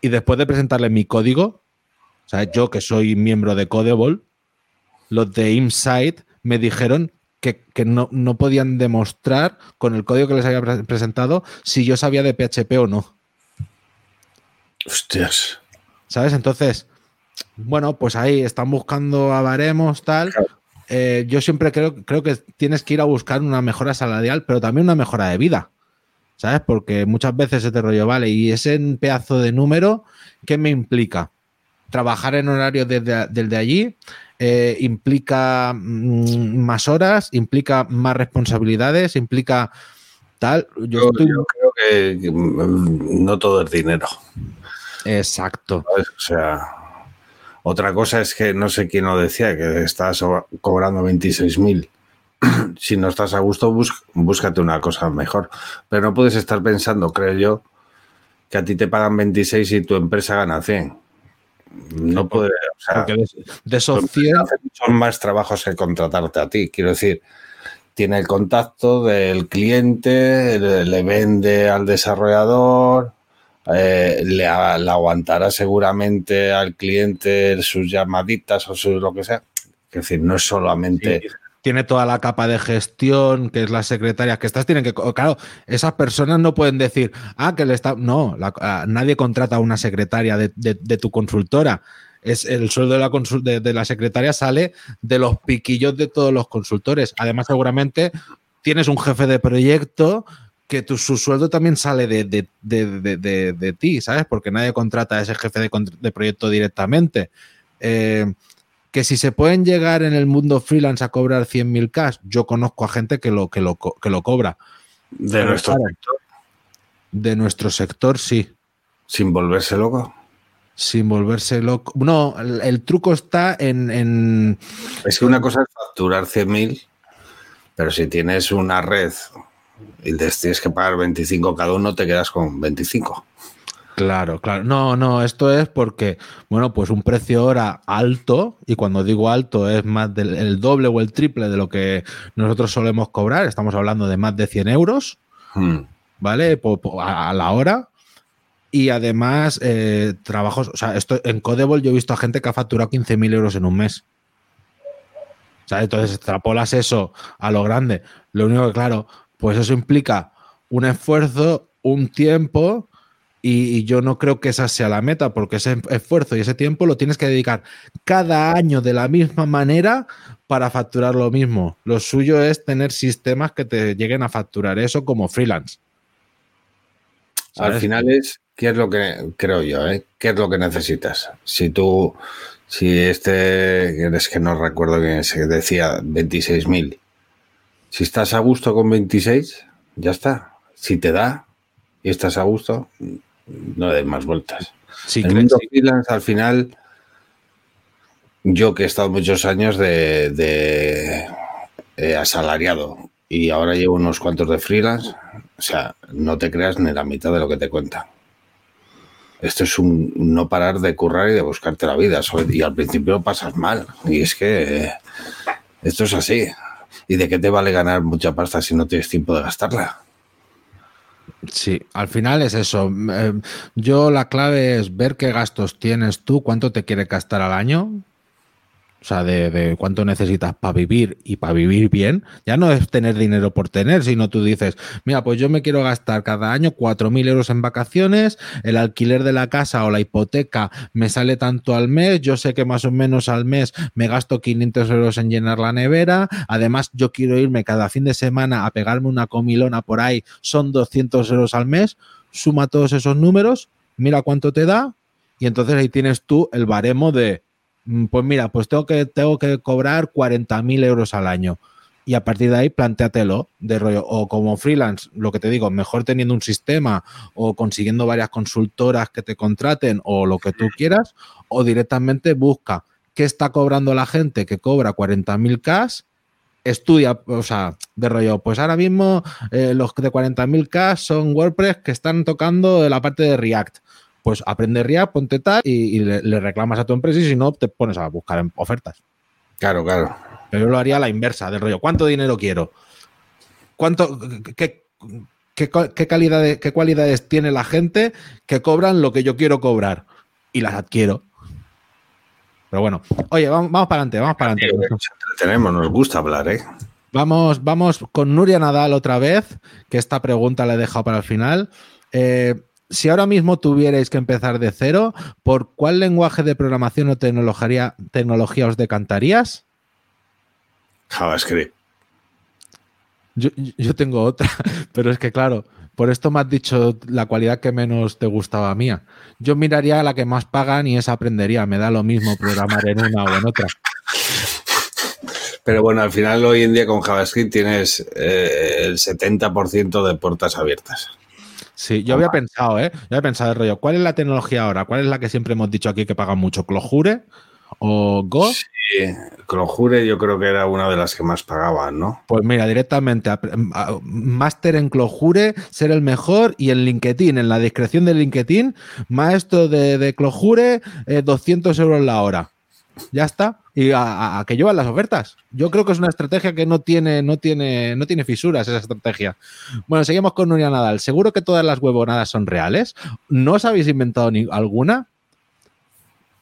y después de presentarle mi código, o sea, yo que soy miembro de Codeball, los de Insight me dijeron que, no, podían demostrar con el código que les había presentado si yo sabía de PHP o no. Hostias. ¿Sabes? Entonces, bueno, pues ahí están buscando a baremos, tal. Eh, yo siempre creo, creo que tienes que ir a buscar una mejora salarial, pero también una mejora de vida. ¿Sabes? Porque muchas veces ese rollo, vale, y ese pedazo de número, ¿qué me implica? trabajar en horario desde, allí eh, implica mm, más horas, implica más responsabilidades, implica tal. Yo, creo que, mm, no todo es dinero. Exacto. O sea, otra cosa es que no sé quién lo decía, que estás cobrando 26.000. si no estás a gusto, búscate una cosa mejor. Pero no puedes estar pensando, creo yo, que a ti te pagan 26 y tu empresa gana 100 no puede. O sea, de, esos Son más trabajos que contratarte a ti. Quiero decir, tiene el contacto del cliente, le, vende al desarrollador, eh, le, aguantará seguramente al cliente sus llamaditas o su lo que sea. Es decir, no es solamente tiene toda la capa de gestión, que es la secretaria, que estas tienen que. Claro, esas personas no pueden decir, ah, que le está. No, nadie contrata a una secretaria de, tu consultora. Es el sueldo de la, de, la secretaria sale de los piquillos de todos los consultores. Además, seguramente tienes un jefe de proyecto que tu, su sueldo también sale de, de, ti, ¿sabes? Porque nadie contrata a ese jefe de, proyecto directamente. Eh, que si se pueden llegar en el mundo freelance a cobrar 100.000 cash, yo conozco a gente que lo, que lo, que lo cobra. ¿De nuestro sector? De nuestro sector, sí. ¿Sin volverse loco? Sin volverse loco. No, el, truco está en, Es que una cosa es facturar 100.000, pero si tienes una red y les tienes que pagar 25 cada uno, te quedas con 25. Claro, claro. No, no, esto es porque, bueno, pues un precio hora alto, y cuando digo alto es más del doble o el triple de lo que nosotros solemos cobrar, estamos hablando de más de 100 euros, Hmm. ¿vale? A la hora. Y además, eh, trabajos, o sea, esto en Codebol yo he visto a gente que ha facturado 15.000 euros en un mes. O sea, entonces extrapolas eso a lo grande. Lo único que, claro, pues eso implica un esfuerzo, un tiempo, y, y yo no creo que esa sea la meta, porque ese esfuerzo y ese tiempo lo tienes que dedicar cada año de la misma manera para facturar lo mismo. Lo suyo es tener sistemas que te lleguen a facturar eso como freelance. Al final es, ¿qué es lo que creo yo? eh? ¿Qué es lo que necesitas? Si tú, si este, es que no recuerdo que se decía 26.000, si estás a gusto con 26, ya está. Si te da y estás a gusto, no des más vueltas. Sí, el cre- mundo sí. freelance, al final, yo que he estado muchos años de, de, eh, asalariado y ahora llevo unos cuantos de freelance, o sea, no te creas ni la mitad de lo que te cuentan. Esto es un no parar de currar y de buscarte la vida. Y al principio lo pasas mal. Y es que eh, esto es así. ¿Y de qué te vale ganar mucha pasta si no tienes tiempo de gastarla? Sí, al final es eso. Eh, Yo la clave es ver qué gastos tienes tú, cuánto te quieres gastar al año. O sea, de, de cuánto necesitas para vivir y para vivir bien. Ya no es tener dinero por tener, sino tú dices, mira, pues yo me quiero gastar cada año 4.000 euros en vacaciones, el alquiler de la casa o la hipoteca me sale tanto al mes, yo sé que más o menos al mes me gasto 500 euros en llenar la nevera, además yo quiero irme cada fin de semana a pegarme una comilona por ahí, son 200 euros al mes, suma todos esos números, mira cuánto te da y entonces ahí tienes tú el baremo de, pues mira, pues tengo que, tengo que cobrar 40.000 euros al año. Y a partir de ahí, planteatelo de rollo. O como freelance, lo que te digo, mejor teniendo un sistema o consiguiendo varias consultoras que te contraten o lo que tú quieras, o directamente busca qué está cobrando la gente que cobra 40.000 K, estudia, o sea, de rollo, pues ahora mismo eh, los de 40.000 K son WordPress que están tocando la parte de React. Pues aprende React, ponte tal y, y le, le reclamas a tu empresa y si no, te pones a buscar ofertas. Claro, claro. Pero yo lo haría a la inversa, del rollo. ¿Cuánto dinero quiero? ¿Cuánto, qué, qué, qué calidades, qué cualidades tiene la gente que cobran lo que yo quiero cobrar? Y las adquiero. Pero bueno, oye, vamos, vamos para adelante, vamos para adelante. Nos entretenemos, nos gusta hablar, ¿eh? Vamos, vamos con Nuria Nadal otra vez, que esta pregunta la he dejado para el final. Eh, si ahora mismo tuvierais que empezar de cero, ¿por cuál lenguaje de programación o tecnología, tecnología os decantarías? JavaScript. Yo, yo tengo otra, pero es que claro, por esto me has dicho la cualidad que menos te gustaba mía. Yo miraría a la que más pagan y esa aprendería. Me da lo mismo programar en una o en otra. Pero bueno, al final hoy en día con JavaScript tienes eh, el 70% de puertas abiertas. Sí, yo había pensado, ¿eh? Yo había pensado el rollo, ¿cuál es la tecnología ahora? ¿Cuál es la que siempre hemos dicho aquí que paga mucho? ¿Clojure? ¿O Go? Sí, Clojure yo creo que era una de las que más pagaban, ¿no? Pues mira, directamente, máster en Clojure, ser el mejor y en LinkedIn, en la descripción de LinkedIn, maestro de, de Clojure, eh, 200 euros la hora. Ya está. Y a, a- a que llevan las ofertas. Yo creo que es una estrategia que no tiene, no tiene, no tiene fisuras esa estrategia. Bueno, seguimos con Nuria Nadal. ¿Seguro que todas las huevonadas son reales? ¿No os habéis inventado ni alguna?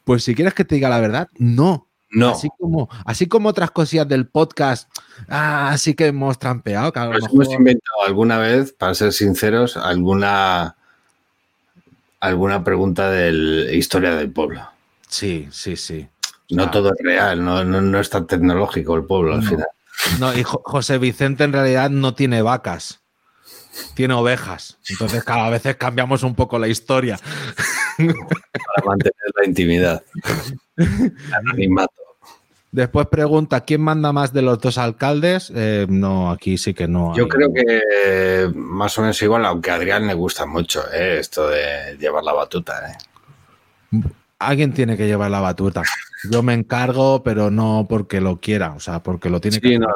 Pues si quieres que te diga la verdad, no. No, Así como, así como otras cosillas del podcast, ah, así que hemos trampeado. Que mejor- hemos inventado alguna vez, para ser sinceros, alguna alguna pregunta de historia del pueblo. Sí, sí, sí. No Ah. todo es real, no, no, no es tan tecnológico el pueblo al No. final. No, y Jo- José Vicente en realidad no tiene vacas, tiene ovejas. Entonces cada vez cambiamos un poco la historia. Para mantener la intimidad. Anonimato. Después pregunta, ¿quién manda más de los dos alcaldes? Eh, no, aquí sí que no. Yo creo que más o menos igual, aunque a Adrián le gusta mucho eh, esto de llevar la batuta. eh. Alguien tiene que llevar la batuta. Yo me encargo, pero no porque lo quiera, o sea, porque lo tiene que Sí, no,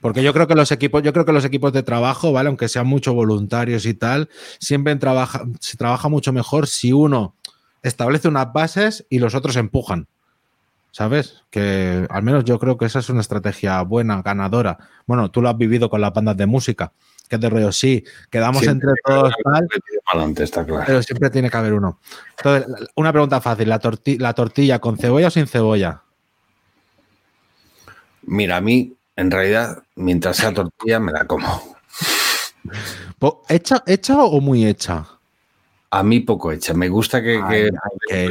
Porque yo creo que los equipos, yo creo que los equipos de trabajo, ¿vale? Aunque sean muchos voluntarios y tal, siempre trabaja, se trabaja mucho mejor si uno establece unas bases y los otros empujan. ¿sabes? Que al menos yo creo que esa es una estrategia buena, ganadora. Bueno, tú lo has vivido con las bandas de música, que es de rollo, sí, quedamos Siempre entre todos tal, adelante, está claro. pero siempre tiene que haber uno. Entonces, una pregunta fácil, ¿la, torti- la tortilla con cebolla o sin cebolla? Mira, a mí, en realidad, mientras sea tortilla, me la como. Po- ¿Hecha, ¿Hecha o muy hecha? A mí poco hecha. Me gusta que, Ay, que ay, que-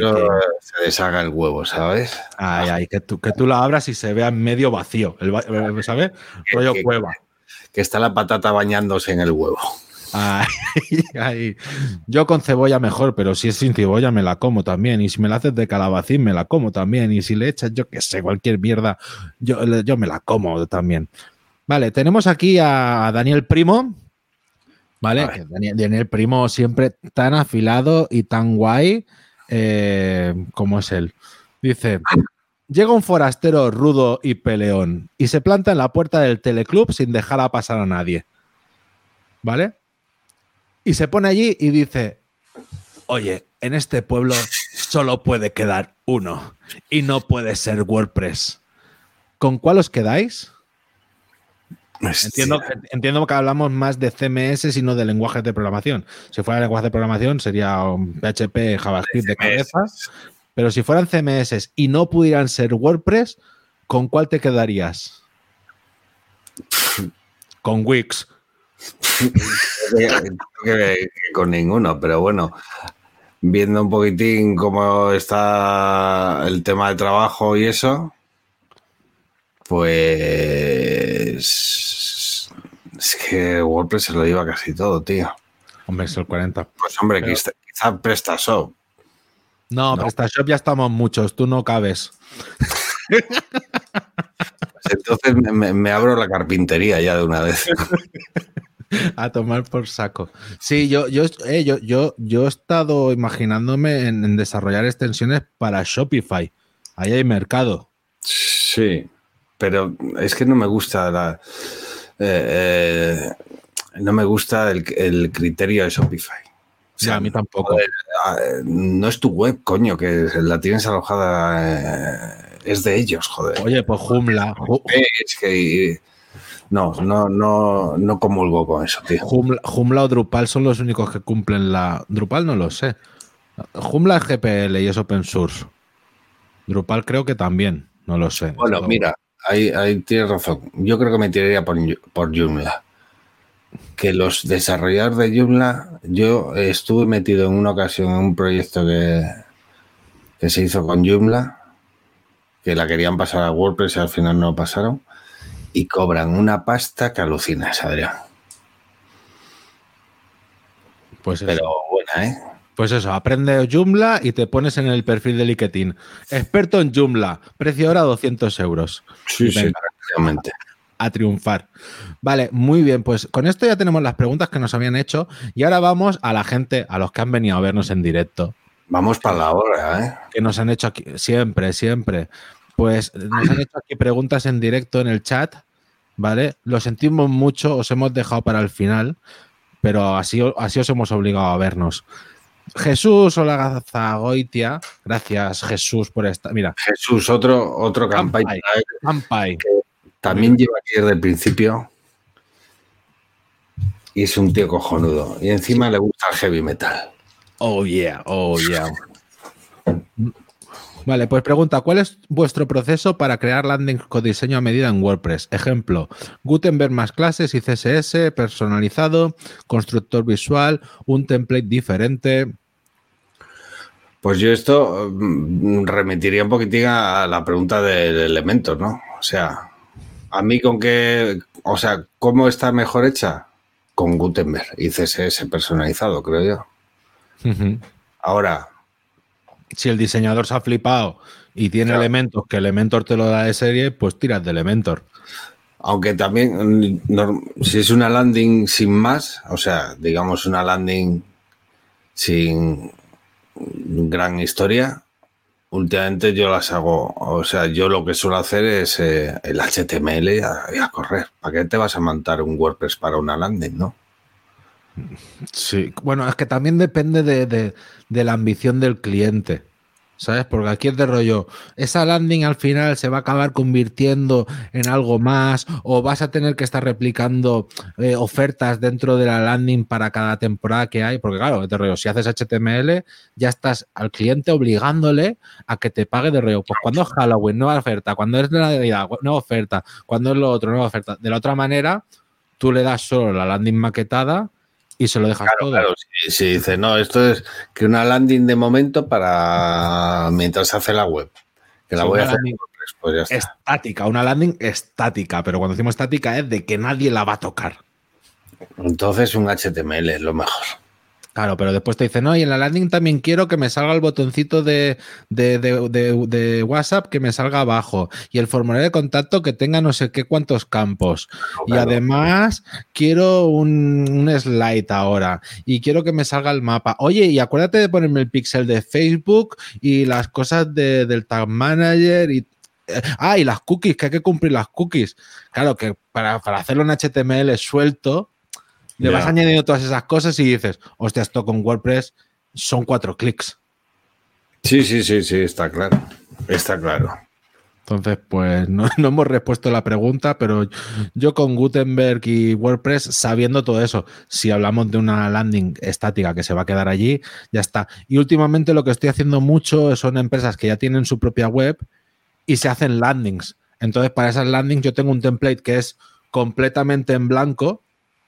se deshaga el huevo, ¿sabes? Ay, ay, que tú, que tú la abras y se vea medio vacío, el va- ¿sabes? Rollo cueva. Que está la patata bañándose en el huevo. Ay, ay. Yo con cebolla mejor, pero si es sin cebolla me la como también. Y si me la haces de calabacín me la como también. Y si le echas, yo qué sé, cualquier mierda, yo, yo me la como también. Vale, tenemos aquí a Daniel Primo. ¿Vale? Que Daniel, Daniel Primo siempre tan afilado y tan guay eh, como es él. Dice, llega un forastero rudo y peleón y se planta en la puerta del teleclub sin dejar a pasar a nadie. ¿Vale? Y se pone allí y dice, oye, en este pueblo solo puede quedar uno y no puede ser WordPress. ¿Con cuál os quedáis? Entiendo, entiendo que hablamos más de CMS y no de lenguajes de programación. Si fuera lenguaje de programación sería un PHP, JavaScript de cabeza. Pero si fueran CMS y no pudieran ser WordPress, ¿con cuál te quedarías? Con Wix. Con ninguno, pero bueno, viendo un poquitín cómo está el tema de trabajo y eso, pues es que WordPress se lo lleva casi todo, tío. Hombre, es el 40. Pues hombre, Pero- quizá, quizá PrestaShop. No, No. PrestaShop ya estamos muchos, tú no cabes. Pues entonces me, me- me abro la carpintería ya de una vez. A tomar por saco. Sí, yo, yo, eh, yo, yo, yo he estado imaginándome en, en desarrollar extensiones para Shopify. Ahí hay mercado. Sí, pero es que no me gusta la. eh, eh, no me gusta el, el criterio de Shopify. O Sí, a mí tampoco. joder, ah, no es tu web, coño, que la tienes alojada. eh, es de ellos, joder. Oye, pues Ju- Es que. No, no, no, no comulgo con eso, tío. Joomla, Joomla o Drupal son los únicos que cumplen la. Drupal no lo sé. Joomla es GPL y es open source. Drupal creo que también, no lo sé. Bueno, mira, ahí, ahí tienes razón. Yo creo que me tiraría por, por Joomla. Que los desarrolladores de Joomla, yo estuve metido en una ocasión en un proyecto que, que se hizo con Joomla, que la querían pasar a WordPress y al final no lo pasaron, y cobran una pasta que alucinas, Adrián. Pues eso. Pero buena, ¿eh? Pues eso, aprende Joomla y te pones en el perfil de LinkedIn. Experto en Joomla, precio ahora 200 euros. Sí, sí, prácticamente. A triunfar. Vale, muy bien, pues con esto ya tenemos las preguntas que nos habían hecho y ahora vamos a la gente, a los que han venido a vernos en directo, Vamos para la hora, ¿eh? que nos han hecho aquí, siempre, siempre. Pues nos han hecho aquí preguntas en directo en el chat, ¿vale? Lo sentimos mucho, os hemos dejado para el final, pero así, así os hemos obligado a vernos. Jesús Olagazagoitia, gracias Jesús por esta. Mira, Jesús, otro, otro Campai. campaña. También lleva aquí desde el principio. Y es un tío cojonudo. Y encima le gusta el heavy metal. Oh yeah, oh yeah. Vale, pues pregunta, ¿cuál es vuestro proceso para crear landings con diseño a medida en WordPress? Ejemplo, Gutenberg más clases y CSS, personalizado, constructor visual, un template diferente. Pues yo esto mm, remitiría un poquitín a la pregunta del Elementor, ¿no? O sea, a mí con qué, o sea, ¿cómo está mejor hecha? Con Gutenberg y CSS personalizado, creo yo. Ahora, Si el diseñador se ha flipado y tiene Claro. elementos que Elementor te lo da de serie, pues tiras de Elementor. aunque también, si es una landing sin más, o sea, digamos una landing sin gran historia, últimamente yo las hago, o sea, yo lo que suelo hacer es eh, el HTML y a, correr. ¿Para qué te vas a montar un WordPress para una landing, no? Sí, bueno, es que también depende de, de- de la ambición del cliente. ¿Sabes? Porque aquí es de rollo. Esa landing al final se va a acabar convirtiendo en algo más o vas a tener que estar replicando eh, ofertas dentro de la landing para cada temporada que hay. Porque claro, de rollo, si haces HTML, ya estás al cliente obligándole a que te pague de rollo. Pues cuando es Halloween, nueva oferta. Cuando es Navidad, nueva oferta. Cuando es lo otro, nueva oferta. De la otra manera, tú le das solo la landing maquetada y se lo dejas todo. Claro, si, dice, no, esto es que una landing de momento para mientras se hace la web. Que la voy a hacer pues estática, una landing estática, pero cuando decimos estática es de que nadie la va a tocar. Entonces un HTML es lo mejor. Claro, pero después te dice, no, y en la landing también quiero que me salga el botoncito de, de, WhatsApp que me salga abajo y el formulario de contacto que tenga no sé qué cuántos campos. y además quiero un, slide ahora y quiero que me salga el mapa. Oye, y acuérdate de ponerme el pixel de Facebook y las cosas del Tag Manager y eh, Ah, y las cookies, que hay que cumplir las cookies. Claro que para, para hacerlo en HTML suelto, le vas añadiendo todas esas cosas y dices, hostia, esto con WordPress son cuatro clics. Sí, sí, sí, sí, está claro. Está claro. Entonces, pues no, hemos respuesto la pregunta, pero yo con Gutenberg y WordPress, sabiendo todo eso, si hablamos de una landing estática que se va a quedar allí, ya está. Y últimamente lo que estoy haciendo mucho son empresas que ya tienen su propia web y se hacen landings. Entonces, para esas landings yo tengo un template que es completamente en blanco.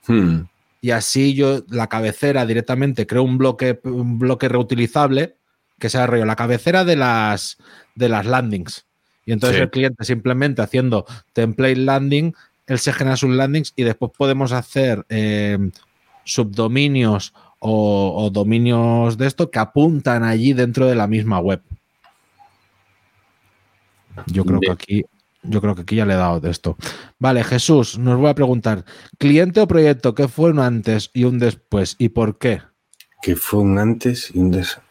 Hmm y así yo la cabecera directamente creo un bloque, un bloque reutilizable que sea rollo la cabecera de las, de las landings. Y entonces el cliente simplemente haciendo template landing, él se genera sus landings y después podemos hacer eh, subdominios o, dominios de esto que apuntan allí dentro de la misma web. Yo creo que aquí yo creo que aquí ya le he dado de esto. Vale, Jesús, nos voy a preguntar, ¿cliente o proyecto? ¿Qué fue un antes y un después? ¿Y por qué? ¿Qué fue un antes y un después?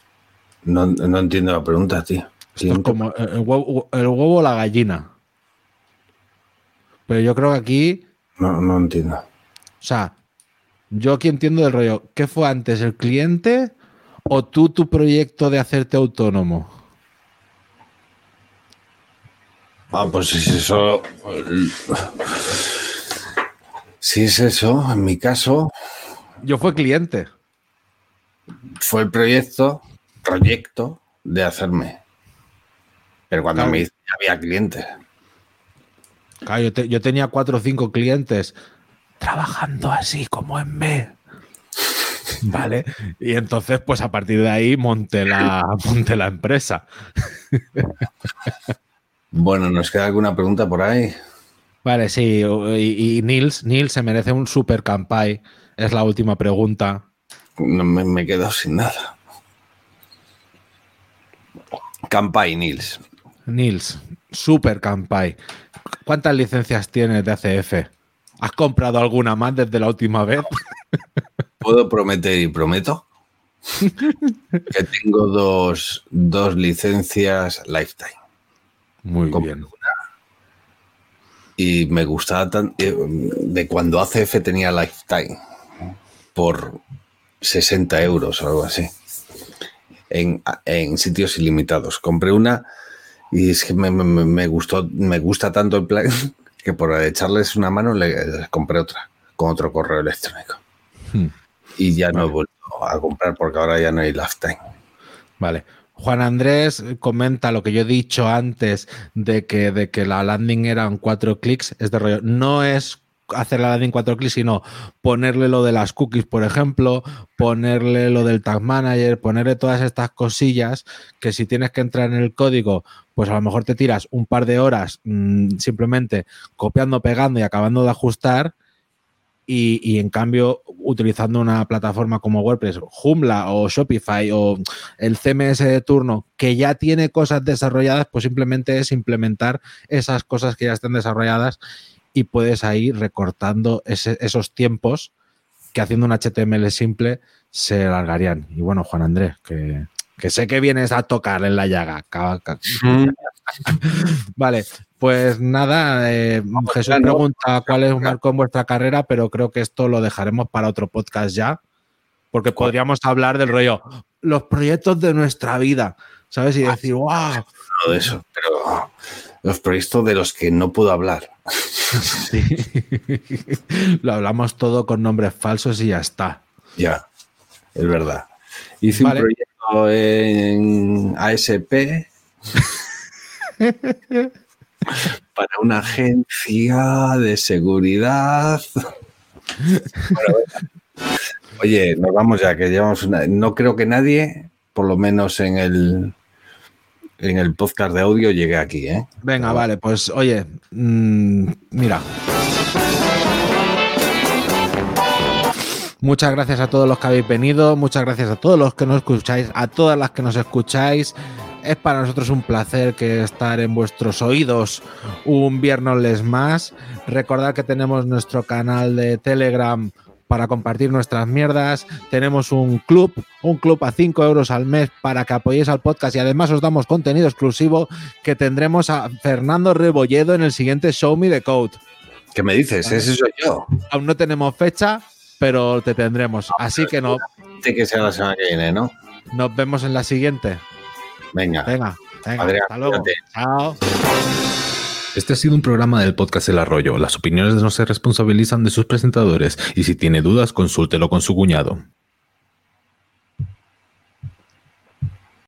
No, entiendo la pregunta, tío. Esto es como el huevo, o la gallina. Pero yo creo que aquí... No, no entiendo. O sea, yo aquí entiendo del rollo. ¿Qué fue antes, el cliente o tú tu proyecto de hacerte autónomo? Ah, pues si es eso. Si es eso, en mi caso. Yo fui cliente. Fue el proyecto, proyecto de hacerme. Pero cuando me hice, había clientes. Claro, yo, yo, tenía cuatro o cinco clientes trabajando así como en B. ¿Vale? Y entonces, pues a partir de ahí monté la, monté la empresa. Bueno, ¿nos queda alguna pregunta por ahí? Vale, sí. Y, Nils, Nils se merece un super campai. Es la última pregunta. No, me, me quedo sin nada. Campai, Nils. Nils, super campai. ¿Cuántas licencias tienes de ACF? ¿Has comprado alguna más desde la última vez? ¿Puedo prometer y prometo? que tengo dos, dos licencias lifetime. Muy bien. y me gustaba tanto eh, de cuando ACF tenía Lifetime por 60 euros o algo así en, sitios ilimitados. Compré una y es que me, gustó, me gusta tanto el plan que por echarles una mano le, compré otra con otro correo electrónico. Hmm. Y ya no he vuelto a comprar porque ahora ya no hay lifetime. Vale. Juan Andrés comenta lo que yo he dicho antes de que, de que la landing eran cuatro clics. Es de rollo. No es hacer la landing cuatro clics, sino ponerle lo de las cookies, por ejemplo, ponerle lo del tag manager, ponerle todas estas cosillas que si tienes que entrar en el código, pues a lo mejor te tiras un par de horas mm, simplemente copiando, pegando y acabando de ajustar y, en cambio, utilizando una plataforma como WordPress, Joomla o Shopify o el CMS de turno que ya tiene cosas desarrolladas, pues simplemente es implementar esas cosas que ya están desarrolladas y puedes ahí recortando esos tiempos que haciendo un HTML simple se alargarían. Y bueno, Juan Andrés, que, que sé que vienes a tocar en la llaga. vale, pues nada, eh, Jesús pregunta cuál es un marco en vuestra carrera, pero creo que esto lo dejaremos para otro podcast ya, porque podríamos hablar del rollo, los proyectos de nuestra vida. ¿sabes? Y decir, wow. de eso, pero los proyectos de los que no puedo hablar. Sí. Lo hablamos todo con nombres falsos y ya está. Ya, es verdad. Hice un proyecto en ASP para una agencia de seguridad. oye, nos vamos ya, que llevamos una... No creo que nadie, por lo menos en el en el podcast de audio, llegue aquí, ¿eh? Venga, vale, pues oye, mmm, mira. Muchas gracias a todos los que habéis venido, muchas gracias a todos los que nos escucháis, a todas las que nos escucháis. Es para nosotros un placer que estar en vuestros oídos un viernes más. Recordad que tenemos nuestro canal de Telegram para compartir nuestras mierdas. Tenemos un club, un club a 5 euros al mes para que apoyéis al podcast y además os damos contenido exclusivo que tendremos a Fernando Rebolledo en el siguiente Show Me the Code. ¿Qué me dices? Ese soy yo. Aún no tenemos fecha, pero te tendremos. Así que no. que sea la semana que viene, ¿no? Nos vemos en la siguiente. Venga. Venga, venga hasta luego. Chao. Este ha sido un programa del podcast El Arroyo. Las opiniones no se responsabilizan de sus presentadores y si tiene dudas, consúltelo con su cuñado.